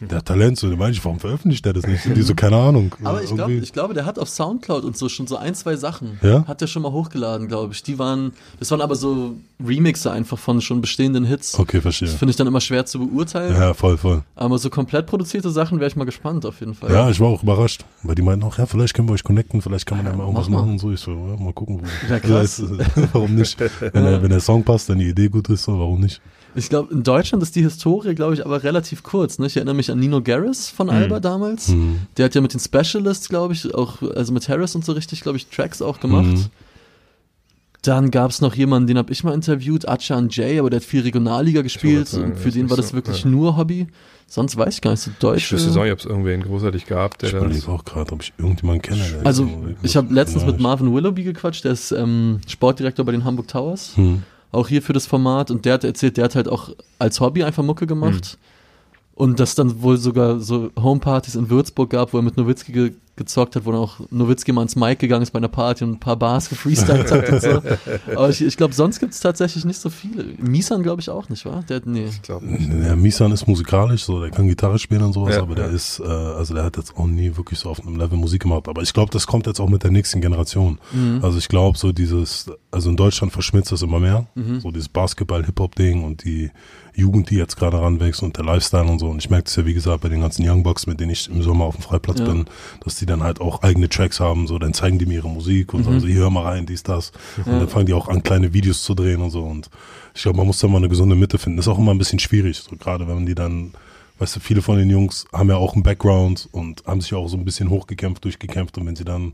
der hat Talent, so, der meine ich, warum veröffentlicht der das nicht? Die so, keine Ahnung. Aber ich ich glaube, der hat auf Soundcloud und so schon so ein, zwei Sachen. Ja? Hat der schon mal hochgeladen, glaube ich. Die waren, das waren aber so Remixe einfach von schon bestehenden Hits. Okay, verstehe. Das finde ich dann immer schwer zu beurteilen. Ja, voll, voll. Aber so komplett produzierte Sachen wäre ich mal gespannt, auf jeden Fall. Ja, ich war auch überrascht, weil die meinten auch, ja, vielleicht können wir euch connecten, vielleicht kann man ja mal irgendwas mach mal. machen und so. Ich so, ja, mal gucken. Wo, Ja, krass. Warum nicht? Wenn der, wenn der Song passt, dann die Idee gut ist, so, warum nicht? Ich glaube, in Deutschland ist die Historie, glaube ich, aber relativ kurz. Ne? Ich erinnere mich an Nino Garris von Alba damals. Mhm. Der hat ja mit den Specialists, glaube ich, auch, also mit Harris und so richtig, glaube ich, Tracks auch gemacht. Mhm. Dann gab es noch jemanden, den habe ich mal interviewt, Achan Jay, aber der hat viel Regionalliga gespielt. sagen, und für den war das so, wirklich ja. nur Hobby. Sonst weiß ich gar nicht, so Deutsch. Ich wüsste auch nicht, ob es irgendwen großartig gab, der Ich überlege auch gerade, ob ich irgendjemanden kenne. Also, so- ich habe letztens mit. Marvin Willoughby gequatscht, der ist ähm, Sportdirektor bei den Hamburg Towers, Hm. Auch hier für das Format. Und der hat erzählt, der hat halt auch als Hobby einfach Mucke gemacht. Und dass dann wohl sogar so Homepartys in Würzburg gab, wo er mit Nowitzki ge gezockt hat, wo dann auch Nowitzki mal ins Mic gegangen ist bei einer Party und ein paar Bars gefreestylt hat und so. Aber ich, ich glaube, sonst gibt es tatsächlich nicht so viele. Misan glaube ich auch nicht, wa? Der hat, nee. Ich glaube Der Misan ist musikalisch, so der kann Gitarre spielen und sowas, Ja, aber der ja. ist, äh, also der hat jetzt auch nie wirklich so auf einem Level Musik gemacht. Aber ich glaube, das kommt jetzt auch mit der nächsten Generation. Mhm. Also ich glaube, so dieses, also in Deutschland verschmilzt das immer mehr, Mhm. so dieses Basketball-Hip-Hop-Ding und die Jugend, die jetzt gerade ranwächst und der Lifestyle und so. Und ich merke das ja, wie gesagt, bei den ganzen Young Bucks, mit denen ich im Sommer auf dem Freiplatz Ja. bin, dass die dann halt auch eigene Tracks haben, so dann zeigen die mir ihre Musik und sagen so, hier hör mal rein, dies, das. Und Ja. dann fangen die auch an, kleine Videos zu drehen und so. Und ich glaube, man muss da mal eine gesunde Mitte finden. Das ist auch immer ein bisschen schwierig, so gerade wenn die dann, weißt du, viele von den Jungs haben ja auch einen Background und haben sich auch so ein bisschen hochgekämpft, durchgekämpft und wenn sie dann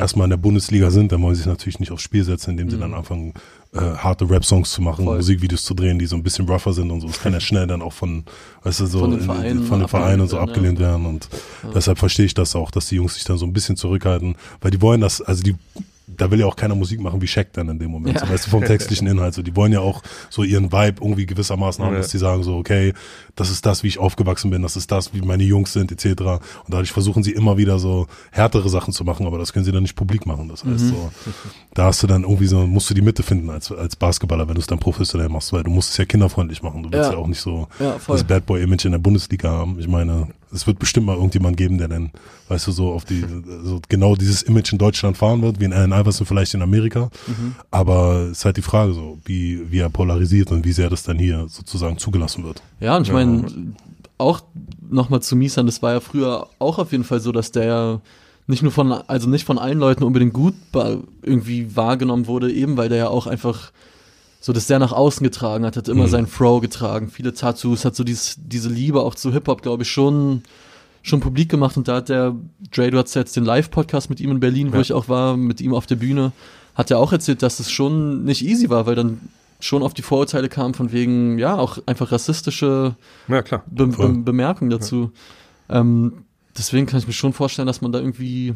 erstmal in der Bundesliga sind, dann wollen sie sich natürlich nicht aufs Spiel setzen, indem sie dann anfangen, äh, harte Rap-Songs zu machen, Voll. Musikvideos zu drehen, die so ein bisschen rougher sind und so. Das kann ja schnell dann auch von, weißt du, so Von den in- Vereinen von den Vereinen und so abgelehnt werden und deshalb verstehe ich das auch, dass die Jungs sich dann so ein bisschen zurückhalten, weil die wollen das, also die da will ja auch keiner Musik machen wie Shaq dann in dem Moment, Ja. so, weißt du, vom textlichen Inhalt. So, die wollen ja auch so ihren Vibe irgendwie gewissermaßen haben, Ja. dass die sagen so, okay, das ist das, wie ich aufgewachsen bin, das ist das, wie meine Jungs sind, etc. Und dadurch versuchen sie immer wieder so härtere Sachen zu machen, aber das können sie dann nicht publik machen. Das heißt so, da hast du dann irgendwie so, musst du die Mitte finden als, als Basketballer, wenn du es dann professionell machst, weil du musst es ja kinderfreundlich machen. Du willst ja, Ja. auch nicht so das Bad Boy Image in der Bundesliga haben. Ich meine, es wird bestimmt mal irgendjemand geben, der dann, weißt du, so auf die, so genau dieses Image in Deutschland fahren wird, wie in Allen Iverson vielleicht in Amerika. Aber es ist halt die Frage so, wie, wie er polarisiert und wie sehr das dann hier sozusagen zugelassen wird. Ja, und ich Ja. meine, auch nochmal zu Misan, das war ja früher auch auf jeden Fall so, dass der ja nicht nur von, also nicht von allen Leuten unbedingt gut irgendwie wahrgenommen wurde, eben weil der ja auch einfach so das sehr nach außen getragen hat, hat immer Mhm. sein Fro getragen, viele Tattoos, hat so dieses, diese Liebe auch zu Hip-Hop, glaube ich, schon, schon publik gemacht und da hat der, Dre, du hattest jetzt den Live-Podcast mit ihm in Berlin, wo Ja. ich auch war, mit ihm auf der Bühne, hat er auch erzählt, dass es schon nicht easy war, weil dann schon auf die Vorurteile kam von wegen, ja, auch einfach rassistische Ja. Be Be. Bemerkungen dazu. Ähm, deswegen kann ich mir schon vorstellen, dass man da irgendwie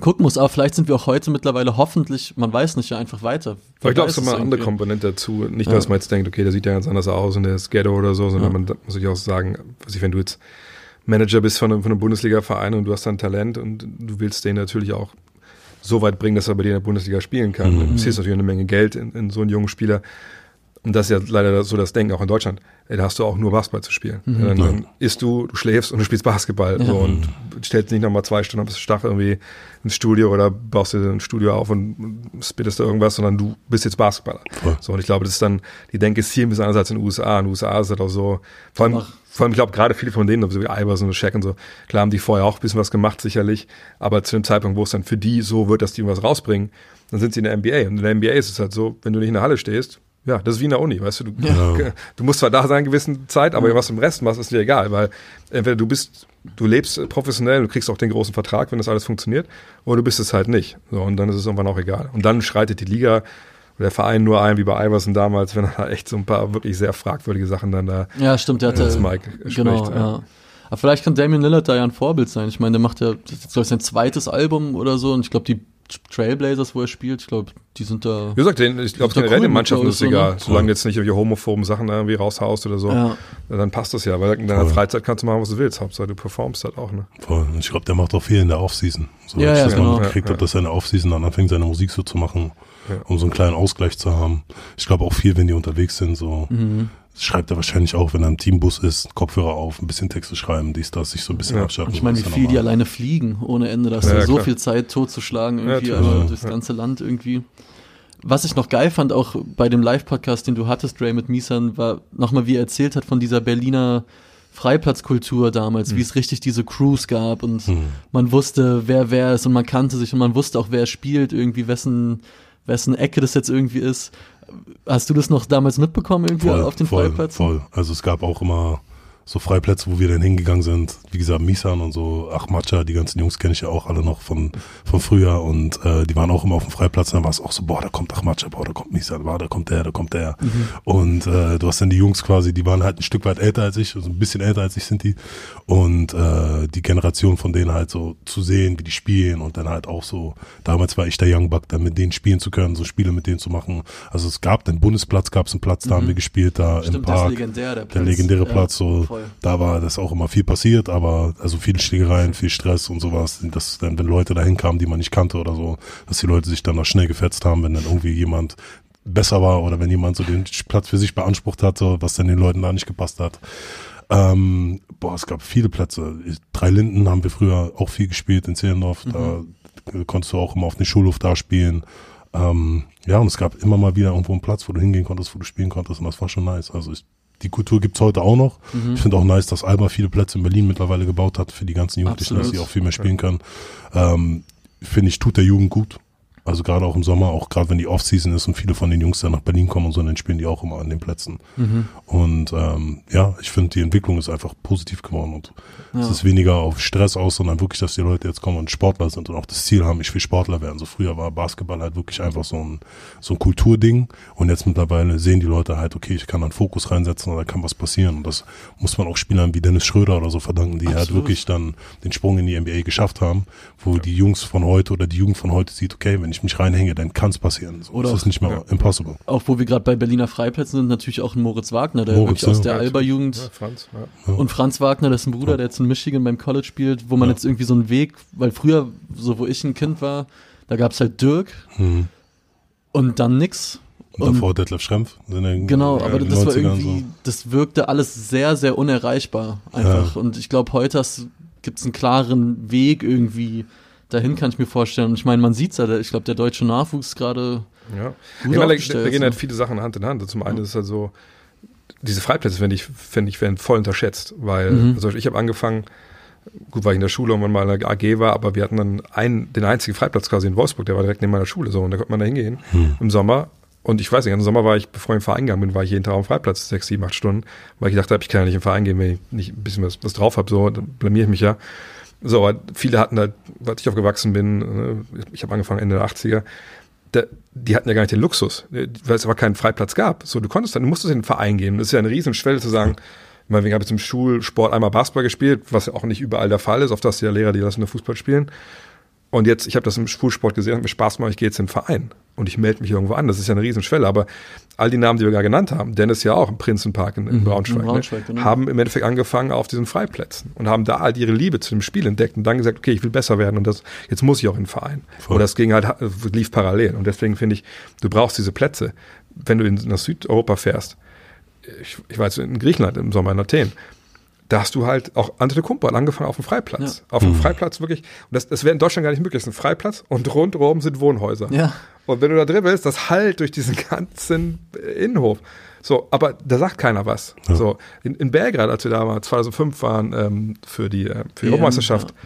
gucken muss. Aber vielleicht sind wir auch heute mittlerweile hoffentlich, man weiß nicht, ja einfach weiter. Ich es weiß ist immer eine andere. Komponente dazu. Nicht Ja. dass man jetzt denkt, okay, der sieht ja ganz anders aus und der ist Ghetto oder so, sondern Ja. man muss sich auch sagen, was ich, wenn du jetzt Manager bist von einem, von einem Bundesliga-Verein und du hast dann Talent und du willst den natürlich auch so weit bringen, dass er bei dir in der Bundesliga spielen kann. Mhm. Du investierst natürlich eine Menge Geld in, in so einen jungen Spieler. Und das ist ja leider so das Denken auch in Deutschland. Ey, Da hast du auch nur Basketball zu spielen. Mhm. Dann, dann isst du, du schläfst und du spielst Basketball. Ja. So, und stellst nicht nochmal zwei Stunden bis Stach irgendwie ins Studio oder baust dir ein Studio auf und spittest da irgendwas, sondern du bist jetzt Basketballer. Voll. So, und ich glaube, das ist dann, die Denke ist hier ein bisschen anders als in den USA. In den USA ist das auch so, vor allem, Ach. vor allem, ich glaube, gerade viele von denen, so wie Iverson und Shaq und so, klar haben die vorher auch ein bisschen was gemacht, sicherlich, aber zu dem Zeitpunkt, wo es dann für die so wird, dass die irgendwas rausbringen, dann sind sie in der NBA. Und in der NBA ist es halt so, wenn du nicht in der Halle stehst, ja, das ist wie in der Uni, weißt du, du, Ja. du musst zwar da sein, eine gewisse Zeit, aber was du im Rest machst, ist dir egal, weil entweder du bist, du lebst professionell, du kriegst auch den großen Vertrag, wenn das alles funktioniert, oder du bist es halt nicht. So, und dann ist es irgendwann auch egal. Und dann schreitet die Liga oder der Verein nur ein, wie bei Iverson damals, wenn er da echt so ein paar wirklich sehr fragwürdige Sachen dann da Ja, stimmt, der hatte. das Mike spricht. genau, ja. ja. Aber vielleicht kann Damian Lillard da ja ein Vorbild sein. Ich meine, der macht ja, das ist glaube ich, sein zweites Album oder so. Und ich glaube, die Trailblazers, wo er spielt, ich glaube, die sind da. Wie gesagt, den, ich glaube, generell cool, den Mannschaften glaub ist es so, egal. ne? Solange du jetzt nicht irgendwie homophoben Sachen da irgendwie raushaust oder so, Ja. dann passt das ja. Weil in deiner Voll. Freizeit kannst du machen, was du willst. Hauptsache du performst halt auch, ne? Voll. Und ich glaube, der macht auch viel in der Offseason. So, Ja, ich ja, das genau. mal gekriegt Ja, habe, dass er in der Offseason dann anfängt, seine Musik so zu machen, Ja. um so einen kleinen Ausgleich zu haben. Ich glaube auch viel, wenn die unterwegs sind, so. Mhm. Das schreibt er wahrscheinlich auch, wenn er im Teambus ist, Kopfhörer auf, ein bisschen Texte schreiben, dies, das, sich so ein bisschen Ja. abschalten. Und ich meine, wie ja viel die alleine fliegen ohne Ende. Da hast Ja, du ja, so klar. viel Zeit totzuschlagen Ja, irgendwie, natürlich. also Ja. durchs ganze Land irgendwie. Was ich noch geil fand, auch bei dem Live-Podcast, den du hattest, Dre, mit Misan, war nochmal, wie er erzählt hat von dieser Berliner Freiplatzkultur damals, wie es richtig diese Crews gab und Hm. man wusste, wer wer ist und man kannte sich und man wusste auch, wer spielt, irgendwie wessen, wessen Ecke das jetzt irgendwie ist. Hast du das noch damals mitbekommen, irgendwie voll, auf den voll, Freiplätzen? voll. Also es gab auch immer so Freiplätze, wo wir dann hingegangen sind. Wie gesagt, Misan und so, Achmacha, die ganzen Jungs kenne ich ja auch alle noch von, von früher und äh, die waren auch immer auf dem Freiplatz. Und dann war es auch so, boah, da kommt Achmacha, boah, da kommt Misan, boah, da kommt der, da kommt der. Mhm. Und äh, du hast dann die Jungs quasi, die waren halt ein Stück weit älter als ich, also ein bisschen älter als ich sind die. Und äh, die Generation von denen halt so zu sehen, wie die spielen und dann halt auch so, damals war ich der Young Buck, dann mit denen spielen zu können, so Spiele mit denen zu machen. Also es gab den Bundesplatz, gab es einen Platz, da mhm. haben wir gespielt, da Stimmt, im Park. Legendär, der, Platz. der legendäre ja, Platz, so voll. da war das auch immer viel passiert, aber also viel Schlägereien, viel Stress und sowas. Dass dann, wenn Leute dahin kamen, die man nicht kannte oder so, dass die Leute sich dann noch schnell gefetzt haben, wenn dann irgendwie jemand besser war oder wenn jemand so den Platz für sich beansprucht hat, so, was dann den Leuten da nicht gepasst hat. Ähm, boah, es gab viele Plätze. Drei Linden haben wir früher auch viel gespielt in Zehlendorf. Mhm. Da konntest du auch immer auf den Schulhof da spielen. Ähm, ja, und es gab immer mal wieder irgendwo einen Platz, wo du hingehen konntest, wo du spielen konntest und das war schon nice. Also ich, die Kultur gibt's heute auch noch. Mhm. Ich finde auch nice, dass Alba viele Plätze in Berlin mittlerweile gebaut hat für die ganzen Jugendlichen, Absolut. dass sie auch viel mehr spielen können. Ähm, finde ich, tut der Jugend gut. Also gerade auch im Sommer, auch gerade wenn die Offseason ist und viele von den Jungs dann nach Berlin kommen und so, dann spielen die auch immer an den Plätzen. Mhm. Und ähm, ja, ich finde, die Entwicklung ist einfach positiv geworden und ja. es ist weniger auf Stress aus, sondern wirklich, dass die Leute jetzt kommen und Sportler sind und auch das Ziel haben, ich will Sportler werden. So früher war Basketball halt wirklich einfach so ein, so ein Kulturding und jetzt mittlerweile sehen die Leute halt, okay, ich kann einen Fokus reinsetzen und da kann was passieren. Und das muss man auch Spielern wie Dennis Schröder oder so verdanken, die halt Absolut. halt wirklich dann den Sprung in die NBA geschafft haben, wo ja. die Jungs von heute oder die Jugend von heute sieht, okay, wenn ich mich reinhänge, dann kann es passieren. So, Oder das ist nicht mehr ja. impossible. Auch wo wir gerade bei Berliner Freiplätzen sind, natürlich auch ein Moritz Wagner, der Moritz, wirklich aus der Alba-Jugend. Ja, Franz, ja. Und Franz Wagner, das ist ein Bruder, der jetzt in Michigan beim College spielt, wo man jetzt irgendwie so einen Weg, weil früher, so wo ich ein Kind war, da gab es halt Dirk mhm. und dann nix. Und davor Detlef Schrempf. Genau, aber das war irgendwie, so. das wirkte alles sehr, sehr unerreichbar einfach. Und ich glaube, heute gibt es einen klaren Weg irgendwie dahin kann ich mir vorstellen. Und ich meine, man sieht es ja, ich glaube, der deutsche Nachwuchs gerade. Ja, gut ja, da, da, gehen halt viele Sachen Hand in Hand. Zum einen ja. ist es halt so, diese Freiplätze, finde ich, finde ich, werden voll unterschätzt, weil, mhm. also ich habe angefangen, gut, weil ich in der Schule irgendwann mal in der AG war, aber wir hatten dann einen, den einzigen Freiplatz quasi in Wolfsburg, der war direkt neben meiner Schule, so, und da konnte man da hingehen mhm. im Sommer. Und ich weiß nicht, im Sommer war ich, bevor ich im Verein gegangen bin, war ich jeden Tag am Freiplatz, sechs, sieben, acht Stunden, weil ich gedacht habe, ich kann ja nicht im Verein gehen, wenn ich nicht ein bisschen was, was drauf habe, so, dann blamier ich mich ja. So, aber viele hatten halt, als ich aufgewachsen bin, ne, ich habe angefangen Ende der 80er, da, die hatten ja gar nicht den Luxus, weil es aber keinen Freiplatz gab. So, du konntest dann, du musstest in den Verein gehen. Das ist ja eine Riesenschwelle zu sagen, ich meine, wir haben jetzt im Schulsport einmal Basketball gespielt, was ja auch nicht überall der Fall ist. Hast du ja Lehrer, die lassen nur Fußball spielen. Und jetzt, ich habe das im Schulsport gesehen, hat mir Spaß gemacht, ich gehe jetzt in den Verein und ich melde mich irgendwo an. Das ist ja eine Riesenschwelle. Aber all die Namen, die wir gerade genannt haben, Dennis ja auch im Prinzenpark in, in mhm, Braunschweig, in Braunschweig ne, genau. haben im Endeffekt angefangen auf diesen Freiplätzen und haben da halt ihre Liebe zu dem Spiel entdeckt und dann gesagt, okay, ich will besser werden und das, jetzt muss ich auch in den Verein. Voll. Und das ging halt, lief parallel. Und deswegen finde ich, du brauchst diese Plätze. Wenn du in, nach Südeuropa fährst, ich, ich war jetzt in Griechenland im Sommer in Athen, da hast du halt auch Antetokounmpo hat angefangen auf dem Freiplatz. Ja. Auf dem mhm. Freiplatz wirklich. Und das, das wäre in Deutschland gar nicht möglich. Das ist ein Freiplatz und rundherum sind Wohnhäuser. Ja. Und wenn du da dribbelst, das halt durch diesen ganzen Innenhof. So, aber da sagt keiner was. Ja. So, in, in Belgrad, als wir da mal 2005 waren ähm, für die, äh, für die Europameisterschaft, ja.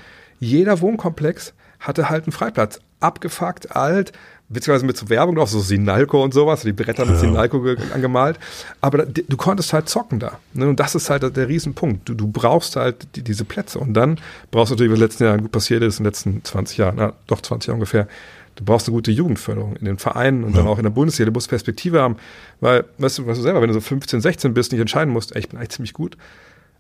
jeder Wohnkomplex hatte halt einen Freiplatz. Abgefuckt, alt, beziehungsweise mit so Werbung drauf, so Sinalco und sowas, die Bretter mit ja. Sinalco angemalt. Aber da, du konntest halt zocken da. Ne? Und das ist halt der Riesenpunkt. Du, du brauchst halt die, diese Plätze. Und dann brauchst du natürlich, was in den letzten Jahren gut passiert ist, in den letzten 20 Jahren, na, doch 20 Jahre ungefähr, du brauchst eine gute Jugendförderung in den Vereinen und ja. dann auch in der Bundesliga. Du musst Perspektive haben, weil, weißt du, weißt du selber, wenn du so 15, 16 bist, nicht entscheiden musst, ey, ich bin eigentlich ziemlich gut,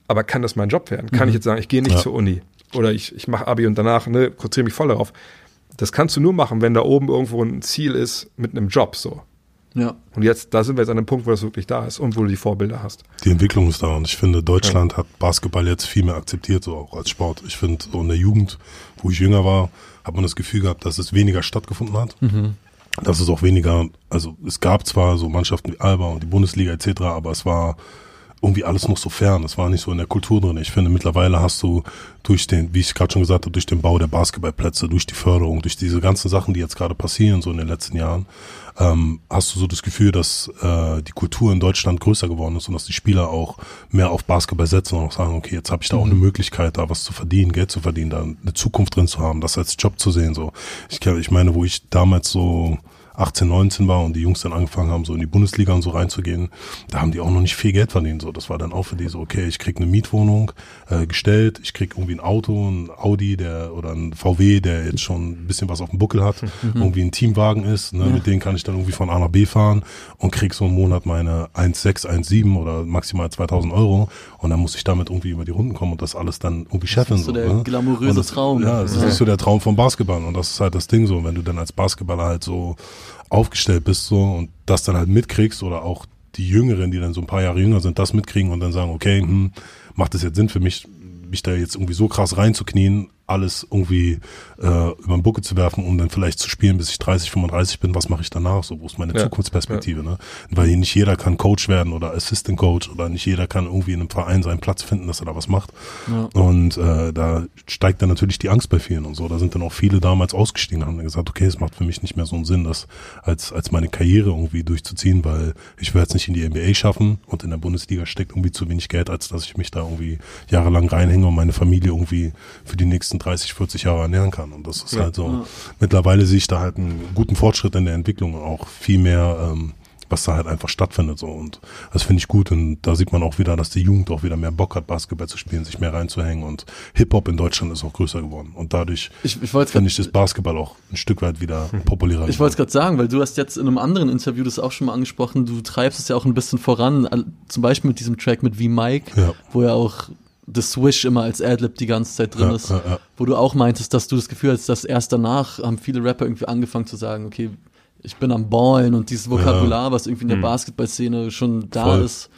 aber kann das mein Job werden? Kann mhm. ich jetzt sagen, ich gehe nicht ja. zur Uni oder ich, ich mache Abi und danach ne, konzentriere mich voll darauf. Das kannst du nur machen, wenn da oben irgendwo ein Ziel ist mit einem Job so. Ja. Und jetzt, da sind wir jetzt an dem Punkt, wo das wirklich da ist und wo du die Vorbilder hast. Die Entwicklung ist da und ich finde, Deutschland ja. hat Basketball jetzt viel mehr akzeptiert, so auch als Sport. Ich finde, so in der Jugend, wo ich jünger war, hat man das Gefühl gehabt, dass es weniger stattgefunden hat. Mhm. Dass es auch weniger, also es gab zwar so Mannschaften wie Alba und die Bundesliga etc., aber es war irgendwie alles noch so fern. Das war nicht so in der Kultur drin. Ich finde, mittlerweile hast du durch den, wie ich gerade schon gesagt habe, durch den Bau der Basketballplätze, durch die Förderung, durch diese ganzen Sachen, die jetzt gerade passieren, so in den letzten Jahren, ähm, hast du so das Gefühl, dass äh, die Kultur in Deutschland größer geworden ist und dass die Spieler auch mehr auf Basketball setzen und auch sagen, okay, jetzt habe ich da auch eine mhm. Möglichkeit, da was zu verdienen, Geld zu verdienen, da eine Zukunft drin zu haben, das als Job zu sehen. So, ich, ich meine, wo ich damals so 18, 19 war und die Jungs dann angefangen haben, so in die Bundesliga und so reinzugehen, da haben die auch noch nicht viel Geld verdient. So, das war dann auch für die so, okay, ich krieg eine Mietwohnung äh, gestellt, ich krieg irgendwie ein Auto, ein Audi, der oder ein VW, der jetzt schon ein bisschen was auf dem Buckel hat, mhm. irgendwie ein Teamwagen ist, ne, ja. mit denen kann ich dann irgendwie von A nach B fahren und krieg so im Monat meine 1,6, 1,7 oder maximal 2000 Euro und dann muss ich damit irgendwie über die Runden kommen und das alles dann irgendwie scheffeln. Das ist so, so der ne? glamouröse das, Traum. Ja, das ja. ist so der Traum vom Basketball und das ist halt das Ding so, wenn du dann als Basketballer halt so aufgestellt bist so und das dann halt mitkriegst oder auch die Jüngeren, die dann so ein paar Jahre jünger sind, das mitkriegen und dann sagen, okay, hm, macht das jetzt Sinn für mich, mich da jetzt irgendwie so krass reinzuknien, alles irgendwie äh, über den Bucke zu werfen, um dann vielleicht zu spielen, bis ich 30, 35 bin, was mache ich danach? So, wo ist meine ja, Zukunftsperspektive? Ja. Ne? Weil hier nicht jeder kann Coach werden oder Assistant Coach oder nicht jeder kann irgendwie in einem Verein seinen Platz finden, dass er da was macht. Ja. Und äh, da steigt dann natürlich die Angst bei vielen und so. Da sind dann auch viele damals ausgestiegen und haben gesagt, okay, es macht für mich nicht mehr so einen Sinn, das als, als meine Karriere irgendwie durchzuziehen, weil ich werde es nicht in die NBA schaffen und in der Bundesliga steckt irgendwie zu wenig Geld, als dass ich mich da irgendwie jahrelang reinhänge und meine Familie irgendwie für die nächsten 30, 40 Jahre ernähren kann. Und das ist ja. halt so. Ja. Mittlerweile sehe ich da halt einen guten Fortschritt in der Entwicklung auch viel mehr, ähm, was da halt einfach stattfindet so und das finde ich gut und da sieht man auch wieder, dass die Jugend auch wieder mehr Bock hat, Basketball zu spielen, sich mehr reinzuhängen und Hip-Hop in Deutschland ist auch größer geworden und dadurch ich, ich finde ich das Basketball auch ein Stück weit wieder hm. populärer Ich wollte es gerade sagen, weil du hast jetzt in einem anderen Interview das auch schon mal angesprochen, du treibst es ja auch ein bisschen voran, zum Beispiel mit diesem Track mit V Mike, ja. wo ja auch The Swish immer als Adlib die ganze Zeit drin ja, ist, ja, ja. wo du auch meintest, dass du das Gefühl hast, dass erst danach haben viele Rapper irgendwie angefangen zu sagen, okay, ich bin am Ballen und dieses Vokabular, was irgendwie in der mhm. Basketballszene schon da Voll. ist,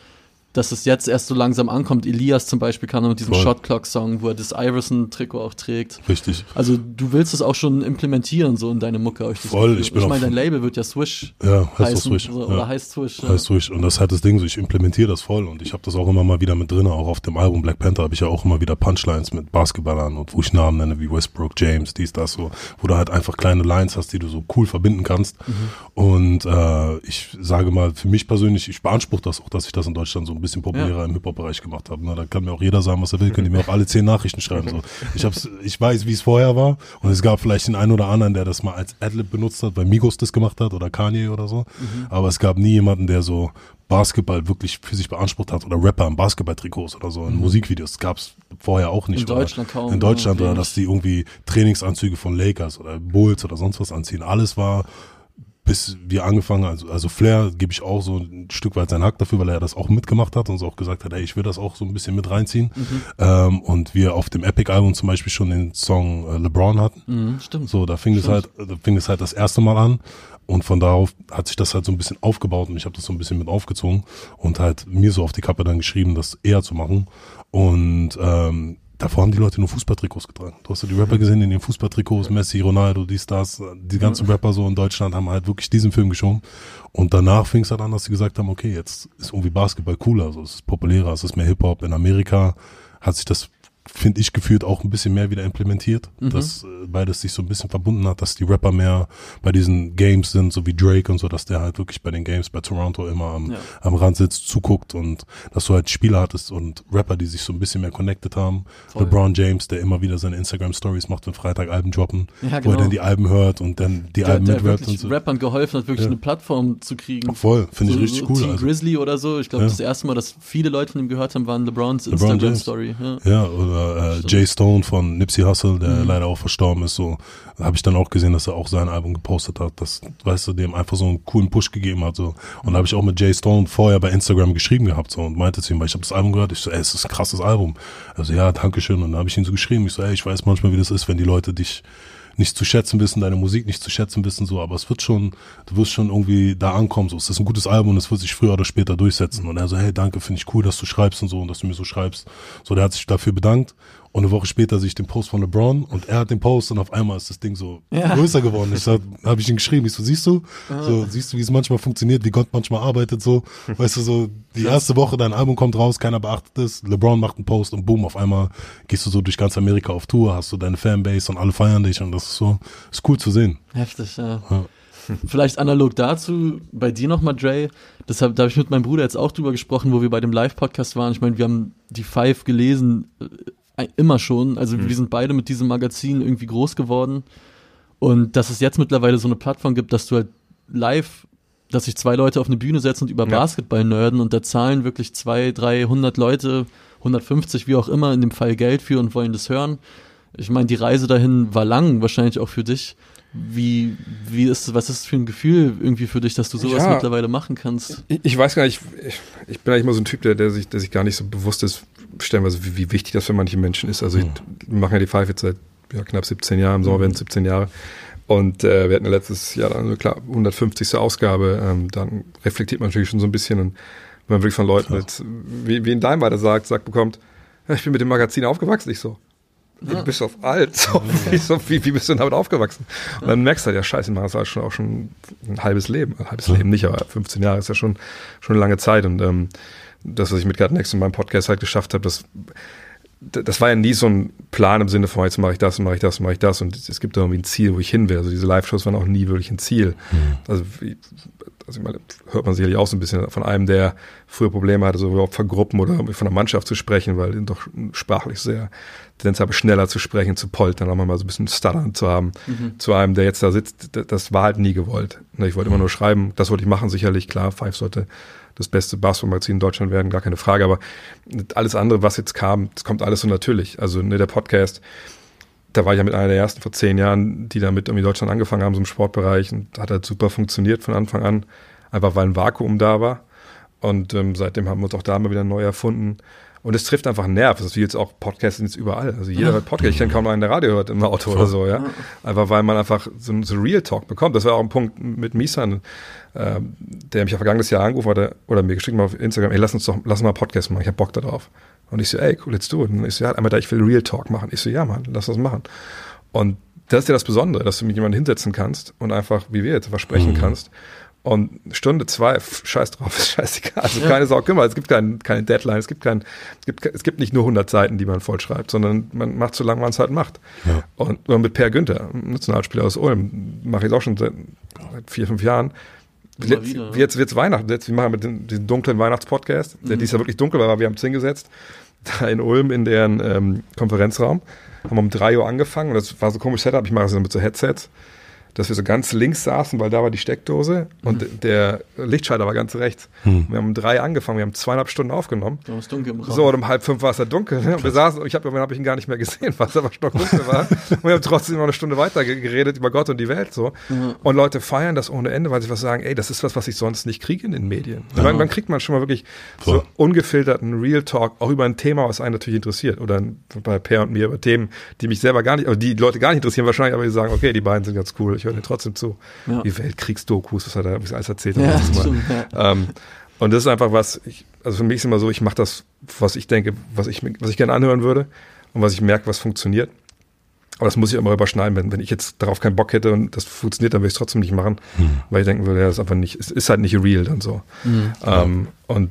dass es jetzt erst so langsam ankommt. Elias zum Beispiel kam mit diesem Shot Clock Song, wo er das Iverson-Trikot auch trägt. Richtig. Also du willst es auch schon implementieren, so in deine Mucke. Ich Voll, ich bin Ich meine, dein Label wird ja Swish ja, heißt heißen, Swish. So, ja. Oder heißt Swish. Ja. Heißt Swish. Und das ist halt das Ding, so ich implementiere das voll und ich habe das auch immer mal wieder mit drin. Auch auf dem Album Black Panther habe ich ja auch immer wieder Punchlines mit Basketballern und wo ich Namen nenne, wie Westbrook, James, dies, das, so. Wo du halt einfach kleine Lines hast, die du so cool verbinden kannst. Mhm. Und äh, ich sage mal, für mich persönlich, ich beanspruche das auch, dass ich das in Deutschland so ein bisschen populärer im Hip Hip-Hop-Bereich gemacht habe. Ne? Da kann mir auch jeder sagen, was er will, können die mir auch alle zehn Nachrichten schreiben. So. Ich, hab's, ich weiß, wie es vorher war und es gab vielleicht den einen oder anderen, der das mal als Adlib benutzt hat, weil Migos das gemacht hat oder Kanye oder so. Mhm. Aber es gab nie jemanden, der so Basketball wirklich für sich beansprucht hat oder Rapper in Basketballtrikots oder so in mhm. Musikvideos. Gab es vorher auch nicht. In Deutschland kaum. In Deutschland oder dass die irgendwie Trainingsanzüge von Lakers oder Bulls oder sonst was anziehen. Alles war bis wir angefangen, also, also Flair gebe ich auch so ein Stück weit seinen Hack dafür, weil er das auch mitgemacht hat und so auch gesagt hat, ey, ich will das auch so ein bisschen mit reinziehen. Mhm. Ähm, und wir auf dem Epic-Album zum Beispiel schon den Song äh, LeBron hatten. Mhm, stimmt. So, da fing es halt, da fing es halt das erste Mal an. Und von darauf hat sich das halt so ein bisschen aufgebaut und ich habe das so ein bisschen mit aufgezogen und halt mir so auf die Kappe dann geschrieben, das eher zu machen. Und ähm, Davor haben die Leute nur Fußballtrikots getragen. Du hast ja die Rapper gesehen in den Fußballtrikots, Messi, Ronaldo, die Stars, die ganzen Rapper so in Deutschland haben halt wirklich diesen Film geschoben. Und danach fing es halt an, dass sie gesagt haben, okay, jetzt ist irgendwie Basketball cooler, so es ist populärer, es ist mehr Hip-Hop. In Amerika hat sich das finde ich, gefühlt auch ein bisschen mehr wieder implementiert, mhm. dass äh, beides sich so ein bisschen verbunden hat, dass die Rapper mehr bei diesen Games sind, so wie Drake und so, dass der halt wirklich bei den Games bei Toronto immer am, ja. am Rand sitzt, zuguckt und dass du halt Spieler hattest und Rapper, die sich so ein bisschen mehr connected haben. Voll. LeBron James, der immer wieder seine Instagram Stories macht, wenn Freitag Alben droppen, ja, genau. wo er genau. dann die Alben hört und dann die der, Alben mitwirkt und so. Rappern geholfen hat, wirklich ja. eine Plattform zu kriegen. Voll, finde so, ich richtig so cool. Team also. Grizzly oder so. Ich glaube, das erste Mal, dass viele Leute von ihm gehört haben, waren LeBrons LeBron Instagram Story. Ja, oder äh, Jay Stone von Nipsey Hussle, der mhm. leider auch verstorben ist, so habe ich dann auch gesehen, dass er auch sein Album gepostet hat, das, weißt du, dem einfach so einen coolen Push gegeben hat, so. Und da habe ich auch mit Jay Stone vorher bei Instagram geschrieben gehabt, so, und meinte zu ihm, weil ich habe das Album gehört, ich so, ey, es ist ein krasses Album. Also ja, danke schön. Und dann habe ich ihn so geschrieben, ich so, ey, ich weiß manchmal, wie das ist, wenn die Leute dich nicht zu schätzen wissen, deine Musik nicht zu schätzen wissen, so, aber es wird schon, du wirst schon irgendwie da ankommen, so, es ist ein gutes Album und es wird sich früher oder später durchsetzen. Und er so, hey, danke, finde ich cool, dass du schreibst und so und dass du mir so schreibst. So, der hat sich dafür bedankt und eine Woche später sehe ich den Post von LeBron und er hat den Post und auf einmal ist das Ding so ja. größer geworden. Ich habe hab ich ihn geschrieben, ich so, siehst du? So, siehst du, wie es manchmal funktioniert, wie Gott manchmal arbeitet, so. Weißt du, so, die erste Woche, dein Album kommt raus, keiner beachtet es, LeBron macht einen Post und boom, auf einmal gehst du so durch ganz Amerika auf Tour, hast du deine Fanbase und alle feiern dich und das ist so, ist cool zu sehen. Heftig, ja. ja. Vielleicht analog dazu, bei dir nochmal, Dre, deshalb, da habe ich mit meinem Bruder jetzt auch drüber gesprochen, wo wir bei dem Live-Podcast waren. Ich meine, wir haben die Five gelesen, immer schon. Also mhm. wir sind beide mit diesem Magazin irgendwie groß geworden. Und dass es jetzt mittlerweile so eine Plattform gibt, dass du halt live, dass sich zwei Leute auf eine Bühne setzen und über Ja. Basketball nerden und da zahlen wirklich zwei, 300 Leute, 150, wie auch immer, in dem Fall Geld für und wollen das hören. Ich meine, die Reise dahin war lang, wahrscheinlich auch für dich. Wie, wie ist, was ist für ein Gefühl irgendwie für dich, dass du sowas Ja. mittlerweile machen kannst? Ich, ich weiß gar nicht, ich, ich bin eigentlich immer so ein Typ, der, der, sich, der sich gar nicht so bewusst ist, stellenweise, wie, wie wichtig das für manche Menschen ist. Also ich, wir machen ja die Five jetzt seit ja, knapp 17 Jahren, im Sommer werden es 17 Jahre. Und äh, wir hatten ja letztes Jahr dann eine klar 150. Ausgabe. Ähm, dann reflektiert man natürlich schon so ein bisschen und wenn man wirklich von Leuten mit, wie, wie in deinem weiter sagt, sagt bekommt, ja, ich bin mit dem Magazin aufgewachsen, ich so. Du bist auf alt, so, wie, so, wie, wie bist du denn damit aufgewachsen? Und dann merkst du halt, ja scheiße, das war schon auch schon ein halbes Leben. Ein halbes Leben nicht, aber 15 Jahre ist ja schon, schon eine lange Zeit. Und ähm, das, was ich mit God Next in meinem Podcast halt geschafft habe, das, das war ja nie so ein Plan im Sinne von, jetzt mache ich das, mache ich das, mache ich das. Und es gibt da irgendwie ein Ziel, wo ich hin will. Also diese Live-Shows waren auch nie wirklich ein Ziel. Also, wie, also ich meine, hört man sicherlich auch so ein bisschen von einem, der früher Probleme hatte, so überhaupt von Gruppen oder irgendwie von der Mannschaft zu sprechen, weil doch sprachlich sehr Tendenz habe, schneller zu sprechen, zu poltern, auch mal so ein bisschen Stuttern zu haben. Zu einem, der jetzt da sitzt, das war halt nie gewollt. Ne, Ich wollte immer nur schreiben, das wollte ich machen, sicherlich, klar, Five sollte das beste Basketballmagazin in Deutschland werden, gar keine Frage, aber alles andere, was jetzt kam, das kommt alles so natürlich. Also ne, der Podcast, da war ich ja mit einer der ersten vor zehn Jahren, die damit irgendwie in Deutschland angefangen haben, so im Sportbereich und hat halt super funktioniert von Anfang an, einfach weil ein Vakuum da war. Und ähm, seitdem haben wir uns auch da immer wieder neu erfunden. Und es trifft einfach einen Nerv. Das ist wie jetzt auch Podcasts sind jetzt überall. Also jeder hört Podcast. Ich kenne kaum noch einen, der Radio hört im Auto oder so, ja. Einfach weil man einfach so, so Real Talk bekommt. Das war auch ein Punkt mit Misan, ähm, der mich ja vergangenes Jahr angerufen hatte oder mir geschrieben hat auf Instagram, ey, lass uns doch, lass uns mal Podcast machen. Ich hab Bock da drauf. Und ich so, ey, cool, let's do it. Und ich so, ja, einmal da, ich will Real Talk machen. Ich so, ja, Mann, lass das machen. Und das ist ja das Besondere, dass du mit jemandem hinsetzen kannst und einfach, wie wir jetzt, was sprechen kannst. Und Stunde zwei, scheiß drauf, ist scheißegal. Also keine Sau kümmern. Es gibt kein, keine Deadline, es gibt kein, es gibt, es gibt nicht nur 100 Seiten, die man vollschreibt, sondern man macht so lange, man es halt macht. Ja. Und, und mit Per Günther, Nationalspieler aus Ulm, mache ich auch schon seit, seit vier, fünf Jahren. Jetzt, wieder, jetzt wird's Weihnachten. Jetzt, wir machen mit den, diesen dunklen Weihnachtspodcast, der Mhm. dies Jahr wirklich dunkel war, aber wir haben es hingesetzt. Da in Ulm in deren ähm, Konferenzraum. Haben wir um drei Uhr angefangen und das war so komisch Setup. Ich mache es mit so Headsets, dass wir so ganz links saßen, weil da war die Steckdose und Mhm. der Lichtschalter war ganz rechts. Wir haben um drei angefangen, wir haben zweieinhalb Stunden aufgenommen. Da war es dunkel im Raum. So, und um halb fünf war es ja dunkel. Ne? Und wir saßen, ich habe hab ich ihn gar nicht mehr gesehen, weil es aber stockdunkel war. Und wir haben trotzdem noch eine Stunde weiter ge- geredet über Gott und die Welt. so. Und Leute feiern das ohne Ende, weil sie was sagen, ey, das ist was, was ich sonst nicht kriege in den Medien. Wann, wann kriegt man schon mal wirklich so Voll. ungefilterten Real Talk, auch über ein Thema, was einen natürlich interessiert. Oder bei Per und mir über Themen, die mich selber gar nicht, aber die Leute gar nicht interessieren wahrscheinlich, aber die sagen, okay, die beiden sind ganz cool, ich höre denen trotzdem zu. Ja. Die Weltkriegsdokus, was er da alles erzählt Ja, letztes Mal. stimmt, ja. Ähm, und das ist einfach was, ich, also für mich ist immer so, ich mache das, was ich denke, was ich, was ich gerne anhören würde und was ich merke, was funktioniert. Aber das muss ich immer überschneiden. Wenn, wenn ich jetzt darauf keinen Bock hätte und das funktioniert, dann würde ich es trotzdem nicht machen, weil ich denken würde, ja, das ist einfach nicht, es ist halt nicht real dann so. Mhm. Ähm, und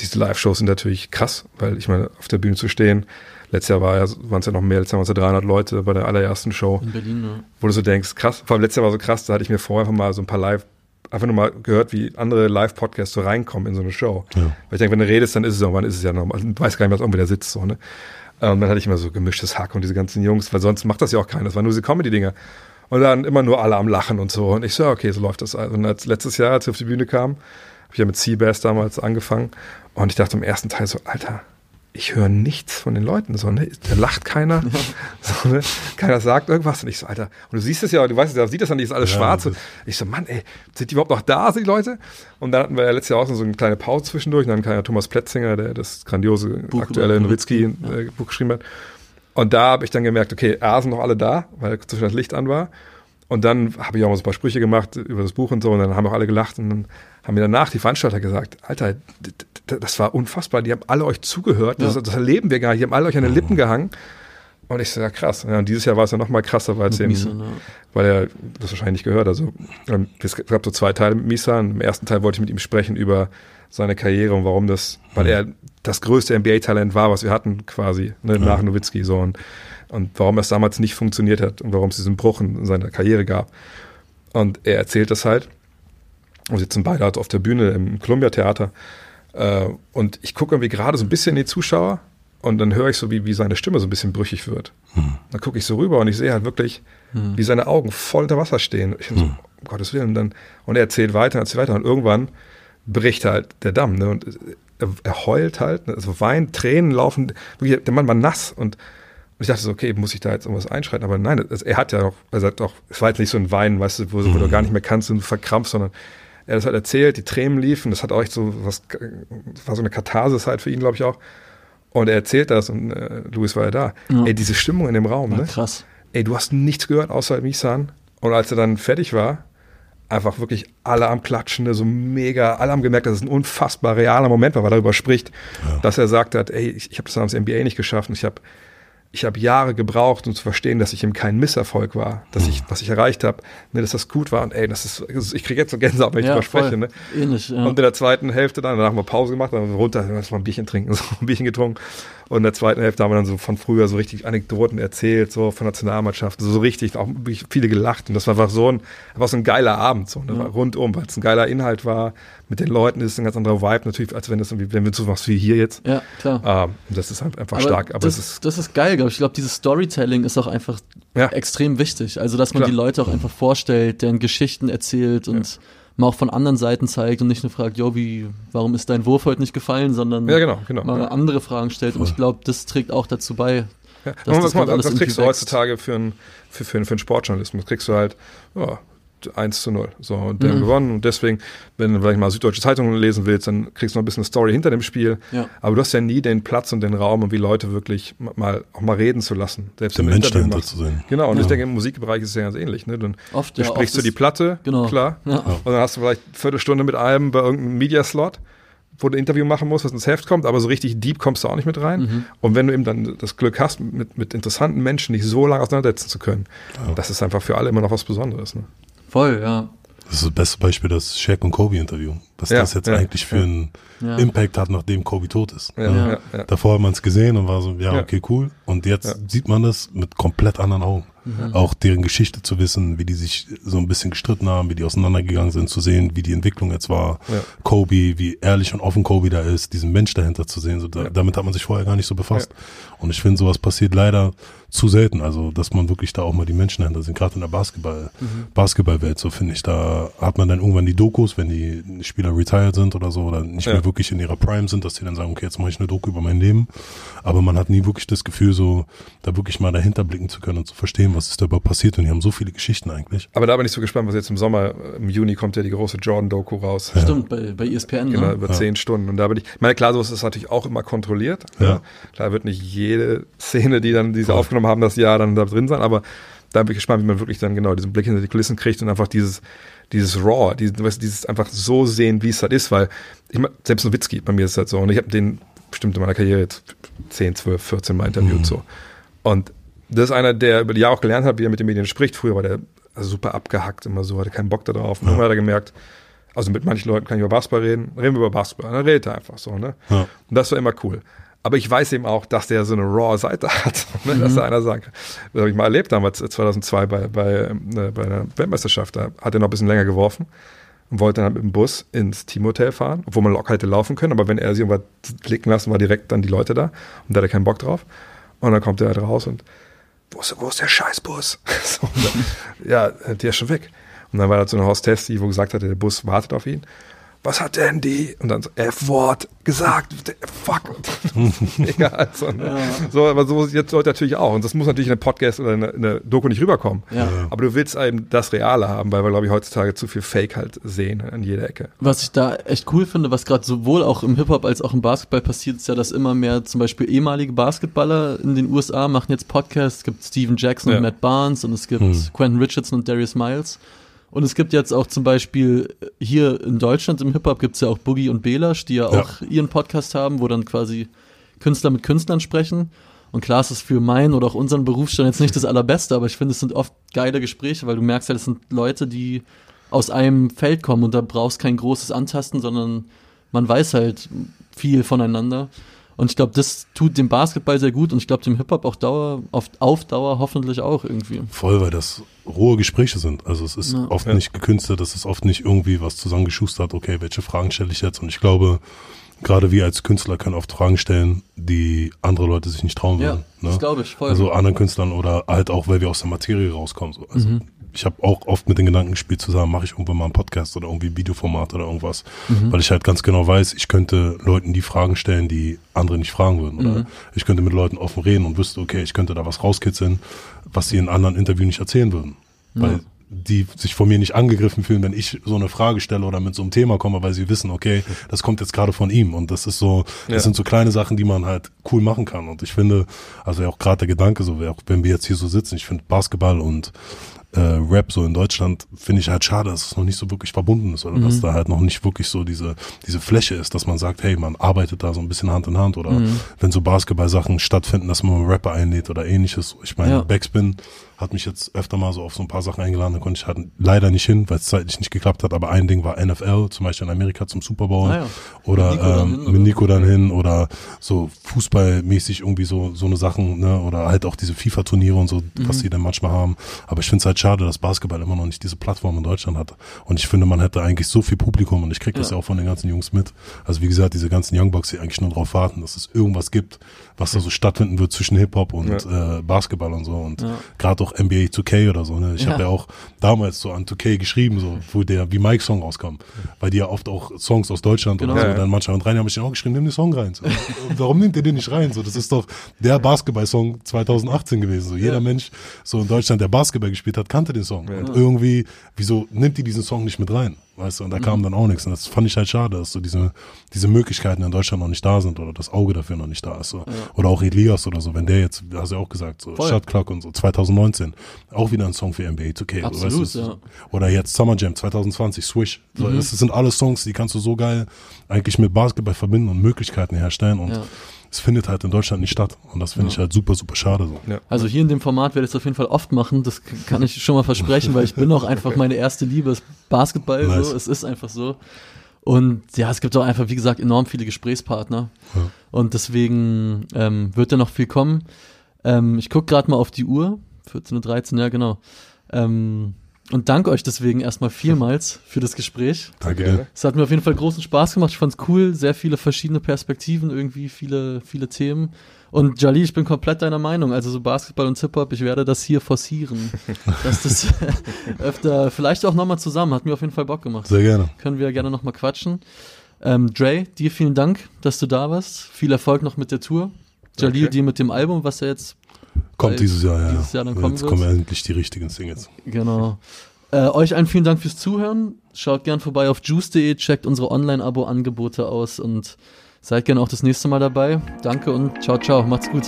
diese Live-Shows sind natürlich krass, weil ich meine, auf der Bühne zu stehen, letztes Jahr war ja, waren es ja noch mehr, letztes Jahr waren es ja 300 Leute bei der allerersten Show In Berlin, ne? wo du so denkst, krass, vor allem letztes Jahr war so krass, da hatte ich mir vorher einfach mal so ein paar Live, einfach nur mal gehört, wie andere Live-Podcasts so reinkommen in so eine Show. Ja. Weil ich denke, wenn du redest, dann ist es irgendwann ist es ja normal. Du weißt gar nicht, was irgendwer da sitzt, so, ne? Und dann hatte ich immer so gemischtes Hack und diese ganzen Jungs, weil sonst macht das ja auch keiner. Das waren nur diese Comedy-Dinger. Und dann immer nur alle am Lachen und so. Und ich so, okay, so läuft das. Und als letztes Jahr, als ich auf die Bühne kam, habe ich ja mit Seabass damals angefangen. Und ich dachte im ersten Teil so, Alter, ich höre nichts von den Leuten. So, ne? Da lacht keiner. So, ne? Keiner sagt irgendwas. Und ich so, Alter. Und du siehst es ja, du weißt es ja, sieht das dann nicht, ist alles Ja, schwarz. Und ich so, Mann, ey, sind die überhaupt noch da, sind die Leute? Und dann hatten wir ja letztes Jahr auch so eine kleine Pause zwischendurch. Und dann kam ja Thomas Pletzinger, der das grandiose Buch aktuelle über Nowitzki Nowitzki, äh, geschrieben hat. Und da habe ich dann gemerkt, okay, A sind noch alle da, weil zwischen das Licht an war. Und dann habe ich auch mal so ein paar Sprüche gemacht über das Buch und so. Und dann haben auch alle gelacht. Und dann haben mir danach die Veranstalter gesagt, Alter, das war unfassbar. Die haben alle euch zugehört. Das, Ja. das erleben wir gar nicht. Die haben alle euch an den Lippen gehangen. Und ich so, ja krass. Ja, und dieses Jahr war es ja noch mal krasser, weil eben, Misan, ja. weil er das wahrscheinlich nicht gehört. Also ähm, es gab so zwei Teile mit Misan. Im ersten Teil wollte ich mit ihm sprechen über seine Karriere und warum das, weil er das größte NBA-Talent war, was wir hatten quasi ne, nach Nowitzki so und, und warum es damals nicht funktioniert hat und warum es diesen Bruch in seiner Karriere gab. Und er erzählt das halt. Wir sitzen beide halt auf der Bühne im Columbia Theater äh, und ich gucke irgendwie gerade so ein bisschen in die Zuschauer und dann höre ich so, wie, wie seine Stimme so ein bisschen brüchig wird. Dann gucke ich so rüber und ich sehe halt wirklich, wie seine Augen voll unter Wasser stehen. Ich bin so, um Gottes Willen. Und, dann, und er erzählt weiter, erzählt weiter. Und irgendwann bricht halt der Damm. Ne? Und er, er heult halt, ne? also weint, Tränen laufen. Wirklich, der Mann war nass. Und, und ich dachte so, okay, muss ich da jetzt irgendwas einschreiten? Aber nein, das, er hat ja auch, er sagt auch, es war jetzt nicht so ein Weinen, weißt du, wo, wo du gar nicht mehr kannst und verkrampfst, sondern er hat das halt erzählt, die Tränen liefen, das hat auch echt so was, war so eine Katharsis halt für ihn, glaube ich auch. Und er erzählt das und äh, Louis war ja da. Ja. Ey, diese Stimmung in dem Raum, Ja, ne? krass. Ey, du hast nichts gehört außer Misan. Und als er dann fertig war, einfach wirklich alle am Klatschen, ne, so mega, alle haben gemerkt, dass es ein unfassbar realer Moment war, weil er darüber spricht, dass er sagt hat, ey, ich, ich habe das damals NBA nicht geschafft und ich habe ich habe Jahre gebraucht, um zu verstehen, dass ich eben kein Misserfolg war, dass ich, was ich erreicht habe, ne, dass das gut war und ey, das ist, ich kriege jetzt so Gänsehaut, wenn ich Ja, drüber spreche. Ne? Ähnlich, ja. Und in der zweiten Hälfte dann, danach haben wir Pause gemacht, dann haben wir runter, dann mal ein Bierchen trinken, so ein Bierchen getrunken. Und in der zweiten Hälfte haben wir dann so von früher so richtig Anekdoten erzählt, so von Nationalmannschaften, so richtig, auch wirklich viele gelacht. Und das war einfach so ein, einfach so ein geiler Abend, so, ne? war rundum, weil es ein geiler Inhalt war. Mit den Leuten ist es ein ganz anderer Vibe natürlich, als wenn das irgendwie, wenn wir so was wie hier jetzt. ja, klar. Ähm, das ist halt einfach stark, aber das, ist, das ist geil, glaube ich. Ich glaube, dieses Storytelling ist auch einfach Ja. extrem wichtig. Also, dass man Klar. die Leute auch einfach vorstellt, deren Geschichten erzählt und mal auch von anderen Seiten zeigt und nicht nur fragt, jo, wie, warum ist dein Wurf heute nicht gefallen, sondern ja genau, genau. mal ja. andere Fragen stellt. Und ich glaube, das trägt auch dazu bei. Ja. das guck mal, halt alles das kriegst du heutzutage für einen für, für, für einen Sportjournalismus. Kriegst du halt ja, 1 zu 0. So, und Mhm. der haben gewonnen. Und deswegen, wenn du vielleicht mal Süddeutsche Zeitung lesen willst, dann kriegst du noch ein bisschen Story hinter dem Spiel. Ja. Aber du hast ja nie den Platz und den Raum, um wie Leute wirklich mal auch mal reden zu lassen. Selbst Den wenn du Mensch Interview dahinter zu sehen. Genau, und ich Ja. denke, im Musikbereich ist es ja ganz ähnlich. Ne? Dann Oft, du ja, sprichst oft du die Platte, Genau. klar. Ja. Und dann hast du vielleicht eine Viertelstunde mit einem bei irgendeinem Media-Slot, wo du ein Interview machen musst, was ins Heft kommt, aber so richtig deep kommst du auch nicht mit rein. Mhm. Und wenn du eben dann das Glück hast, mit, mit interessanten Menschen dich so lange auseinandersetzen zu können, das ist einfach für alle immer noch was Besonderes. Ne? Voll, ja. Das ist das beste Beispiel, das Shaq und Kobe Interview. Dass Ja, das jetzt ja, eigentlich für ja. einen Ja. Impact hat, nachdem Kobe tot ist. Ja, Ja. ja, ja. Davor hat man es gesehen und war so, ja, Ja. okay, cool. Und jetzt Ja. sieht man das mit komplett anderen Augen. Auch deren Geschichte zu wissen, wie die sich so ein bisschen gestritten haben, wie die auseinandergegangen sind, zu sehen, wie die Entwicklung jetzt war. Ja. Kobe, wie ehrlich und offen Kobe da ist, diesen Mensch dahinter zu sehen. So, da, Ja. Damit hat man sich vorher gar nicht so befasst. Und ich finde, sowas passiert leider zu selten. Also, dass man wirklich da auch mal die Menschen dahinter sind, gerade in der Basketball, Basketballwelt, so finde ich. Da hat man dann irgendwann die Dokus, wenn die Spieler retired sind oder so, oder nicht Ja. mehr wirklich in ihrer Prime sind, dass die dann sagen, okay, jetzt mache ich eine Doku über mein Leben. Aber man hat nie wirklich das Gefühl, so da wirklich mal dahinter blicken zu können und zu verstehen, was ist da überhaupt passiert. Und die haben so viele Geschichten eigentlich. Aber da bin ich so gespannt, was jetzt im Sommer, im Juni kommt ja die große Jordan-Doku raus. Stimmt, bei, bei ESPN. Genau, Ne? über zehn Stunden. Und da bin ich, meine, klar, sowas ist natürlich auch immer kontrolliert. Ja. Ja. Klar wird nicht jede Szene, die dann diese aufgenommen haben, das Jahr dann da drin sein, aber da bin ich gespannt, wie man wirklich dann genau diesen Blick hinter die Kulissen kriegt und einfach dieses, dieses Raw, dieses, dieses einfach so sehen, wie es halt ist, weil ich mein, selbst Nowitzki, bei mir ist es halt so, und ich habe den bestimmt in meiner Karriere jetzt 10, 12, 14 Mal interviewt, so. Und das ist einer, der über die Jahre auch gelernt hat, wie er mit den Medien spricht. Früher war der also super abgehackt, immer so, hatte keinen Bock darauf. Und irgendwann hat er gemerkt, also mit manchen Leuten kann ich über Basketball reden, reden wir über Basketball. Dann redet er einfach so, ne? Ja. Und das war immer cool. Aber ich weiß eben auch, dass der so eine raw Seite hat, ne? dass da einer sagt, das habe ich mal erlebt damals, 2002 bei, bei, äh, bei einer Weltmeisterschaft, da hat er noch ein bisschen länger geworfen und wollte dann mit dem Bus ins Teamhotel fahren, obwohl man locker hätte laufen können, aber wenn er sich irgendwas blicken lassen, war direkt dann die Leute da und da hat er keinen Bock drauf. Und dann kommt er halt raus und wo ist, wo ist der Scheißbus? so, dann, ja, der ist schon weg. Und dann war da so eine Hostess, die wo gesagt hatte, der Bus wartet auf ihn. Was hat denn die? Und dann so, F-Wort gesagt, fuck. ja, also, ne? So, aber so jetzt Leute natürlich auch. Und das muss natürlich in einem Podcast oder in einer, in einer Doku nicht rüberkommen. Ja. Aber du willst eben das Reale haben, weil wir, glaube ich, heutzutage zu viel Fake halt sehen an jeder Ecke. Was ich da echt cool finde, was gerade sowohl auch im Hip-Hop als auch im Basketball passiert, ist ja, dass immer mehr zum Beispiel ehemalige Basketballer in den USA machen jetzt Podcasts. Es gibt Steven Jackson Ja. und Matt Barnes und es gibt Quentin Richardson und Darius Miles. Und es gibt jetzt auch zum Beispiel hier in Deutschland im Hip-Hop gibt es ja auch Boogie und Belash, die ja Ja. auch ihren Podcast haben, wo dann quasi Künstler mit Künstlern sprechen. Und klar ist es für meinen oder auch unseren Berufsstand jetzt nicht das Allerbeste, aber ich finde, es sind oft geile Gespräche, weil du merkst ja, das sind Leute, die aus einem Feld kommen und da brauchst kein großes Antasten, sondern man weiß halt viel voneinander. Und ich glaube, das tut dem Basketball sehr gut und ich glaube dem Hip-Hop auch Dauer, auf, auf Dauer hoffentlich auch irgendwie. Voll, weil das rohe Gespräche sind. Also es ist Ja. oft Ja. nicht gekünstelt, es ist oft nicht irgendwie was zusammengeschustert, okay, welche Fragen stelle ich jetzt? Und ich glaube, gerade wir als Künstler können oft Fragen stellen, die andere Leute sich nicht trauen Ja, würden. das Ne? glaube ich voll. Also anderen Künstlern oder halt auch, weil wir aus der Materie rauskommen. So. Also Mhm. Ich habe auch oft mit den Gedanken gespielt, zu sagen, mache ich irgendwann mal einen Podcast oder irgendwie ein Videoformat oder irgendwas. Mhm. Weil ich halt ganz genau weiß, ich könnte Leuten die Fragen stellen, die andere nicht fragen würden. Oder mhm. ich könnte mit Leuten offen reden und wüsste, okay, ich könnte da was rauskitzeln, was sie in anderen Interviews nicht erzählen würden. Mhm. Weil die sich von mir nicht angegriffen fühlen, wenn ich so eine Frage stelle oder mit so einem Thema komme, weil sie wissen, okay, das kommt jetzt gerade von ihm und das ist so, das ja. sind so kleine Sachen, die man halt cool machen kann und ich finde, also auch gerade der Gedanke so, wenn wir jetzt hier so sitzen, ich finde Basketball und äh, Rap so in Deutschland finde ich halt schade, dass es noch nicht so wirklich verbunden ist oder mhm. dass da halt noch nicht wirklich so diese diese Fläche ist, dass man sagt, hey, man arbeitet da so ein bisschen Hand in Hand oder mhm. wenn so Basketball-Sachen stattfinden, dass man einen Rapper einlädt oder ähnliches. Ich meine, ja. Backspin hat mich jetzt öfter mal so auf so ein paar Sachen eingeladen, da konnte ich halt leider nicht hin, weil es zeitlich nicht geklappt hat, aber ein Ding war NFL, zum Beispiel in Amerika zum Super Bowl ah ja. oder mit Nico, ähm, hin, mit Nico dann hin oder so fußballmäßig irgendwie so so eine Sachen, ne, oder halt auch diese FIFA-Turniere und so, mhm. was die dann manchmal haben. Aber ich finde es halt schade, dass Basketball immer noch nicht diese Plattform in Deutschland hat. Und ich finde, man hätte eigentlich so viel Publikum und ich kriege das ja. ja auch von den ganzen Jungs mit. Also wie gesagt, diese ganzen Youngbucks, die eigentlich nur darauf warten, dass es irgendwas gibt, was da so stattfinden wird zwischen Hip-Hop und ja. äh, Basketball und so. Und gerade auch NBA 2K oder so. Ne? Ich ja. habe ja auch damals so an 2K geschrieben, so, wo der wie Mike Song rauskam. Weil die ja oft auch Songs aus Deutschland genau. oder so, dann manchmal und rein habe ich den auch geschrieben, nimm den Song rein. So. Warum nimmt ihr den nicht rein? So, das ist doch der Basketball-Song 2018 gewesen. So, jeder Mensch so in Deutschland, der Basketball gespielt hat, kannte den Song. Und irgendwie, wieso nimmt die diesen Song nicht mit rein? Weißt du, und da mhm. kam dann auch nichts. Und das fand ich halt schade, dass so diese, diese Möglichkeiten in Deutschland noch nicht da sind oder das Auge dafür noch nicht da ist. So. Ja. Oder auch Elias oder so, wenn der jetzt, hast du ja auch gesagt, so. Shot Clock und so, 2019, auch wieder ein Song für NBA 2K. Absolut, so, weißt du, ja. Oder jetzt Summer Jam 2020, Swish. So, mhm. Das sind alles Songs, die kannst du so geil eigentlich mit Basketball verbinden und Möglichkeiten herstellen und ja es findet halt in Deutschland nicht statt. Und das finde ja. ich halt super, super schade so. Ja. Also hier in dem Format werde ich es auf jeden Fall oft machen. Das kann ich schon mal versprechen, weil ich bin auch einfach meine erste Liebe ist Basketball. Nice. So. Es ist einfach so. Und ja, es gibt auch einfach, wie gesagt, enorm viele Gesprächspartner. Ja. Und deswegen ähm, wird da noch viel kommen. Ähm, ich gucke gerade mal auf die Uhr. 14.13 Uhr, ja genau. Ähm, und danke euch deswegen erstmal vielmals für das Gespräch. Danke. Es hat mir auf jeden Fall großen Spaß gemacht. Ich fand es cool. Sehr viele verschiedene Perspektiven, irgendwie viele, viele Themen. Und Jali, ich bin komplett deiner Meinung. Also so Basketball und Hip-Hop, ich werde das hier forcieren. dass das öfter, vielleicht auch nochmal zusammen. Hat mir auf jeden Fall Bock gemacht. Sehr gerne. Können wir gerne nochmal quatschen. Ähm, Dre, dir vielen Dank, dass du da warst. Viel Erfolg noch mit der Tour. Jalil, okay. dir mit dem Album, was ja jetzt Kommt dieses Jahr, ja. Dieses Jahr dann kommen Jetzt kommen endlich die richtigen Singles. Genau. Äh, euch allen vielen Dank fürs Zuhören. Schaut gern vorbei auf juice.de, checkt unsere Online-Abo-Angebote aus und seid gern auch das nächste Mal dabei. Danke und ciao, ciao. Macht's gut.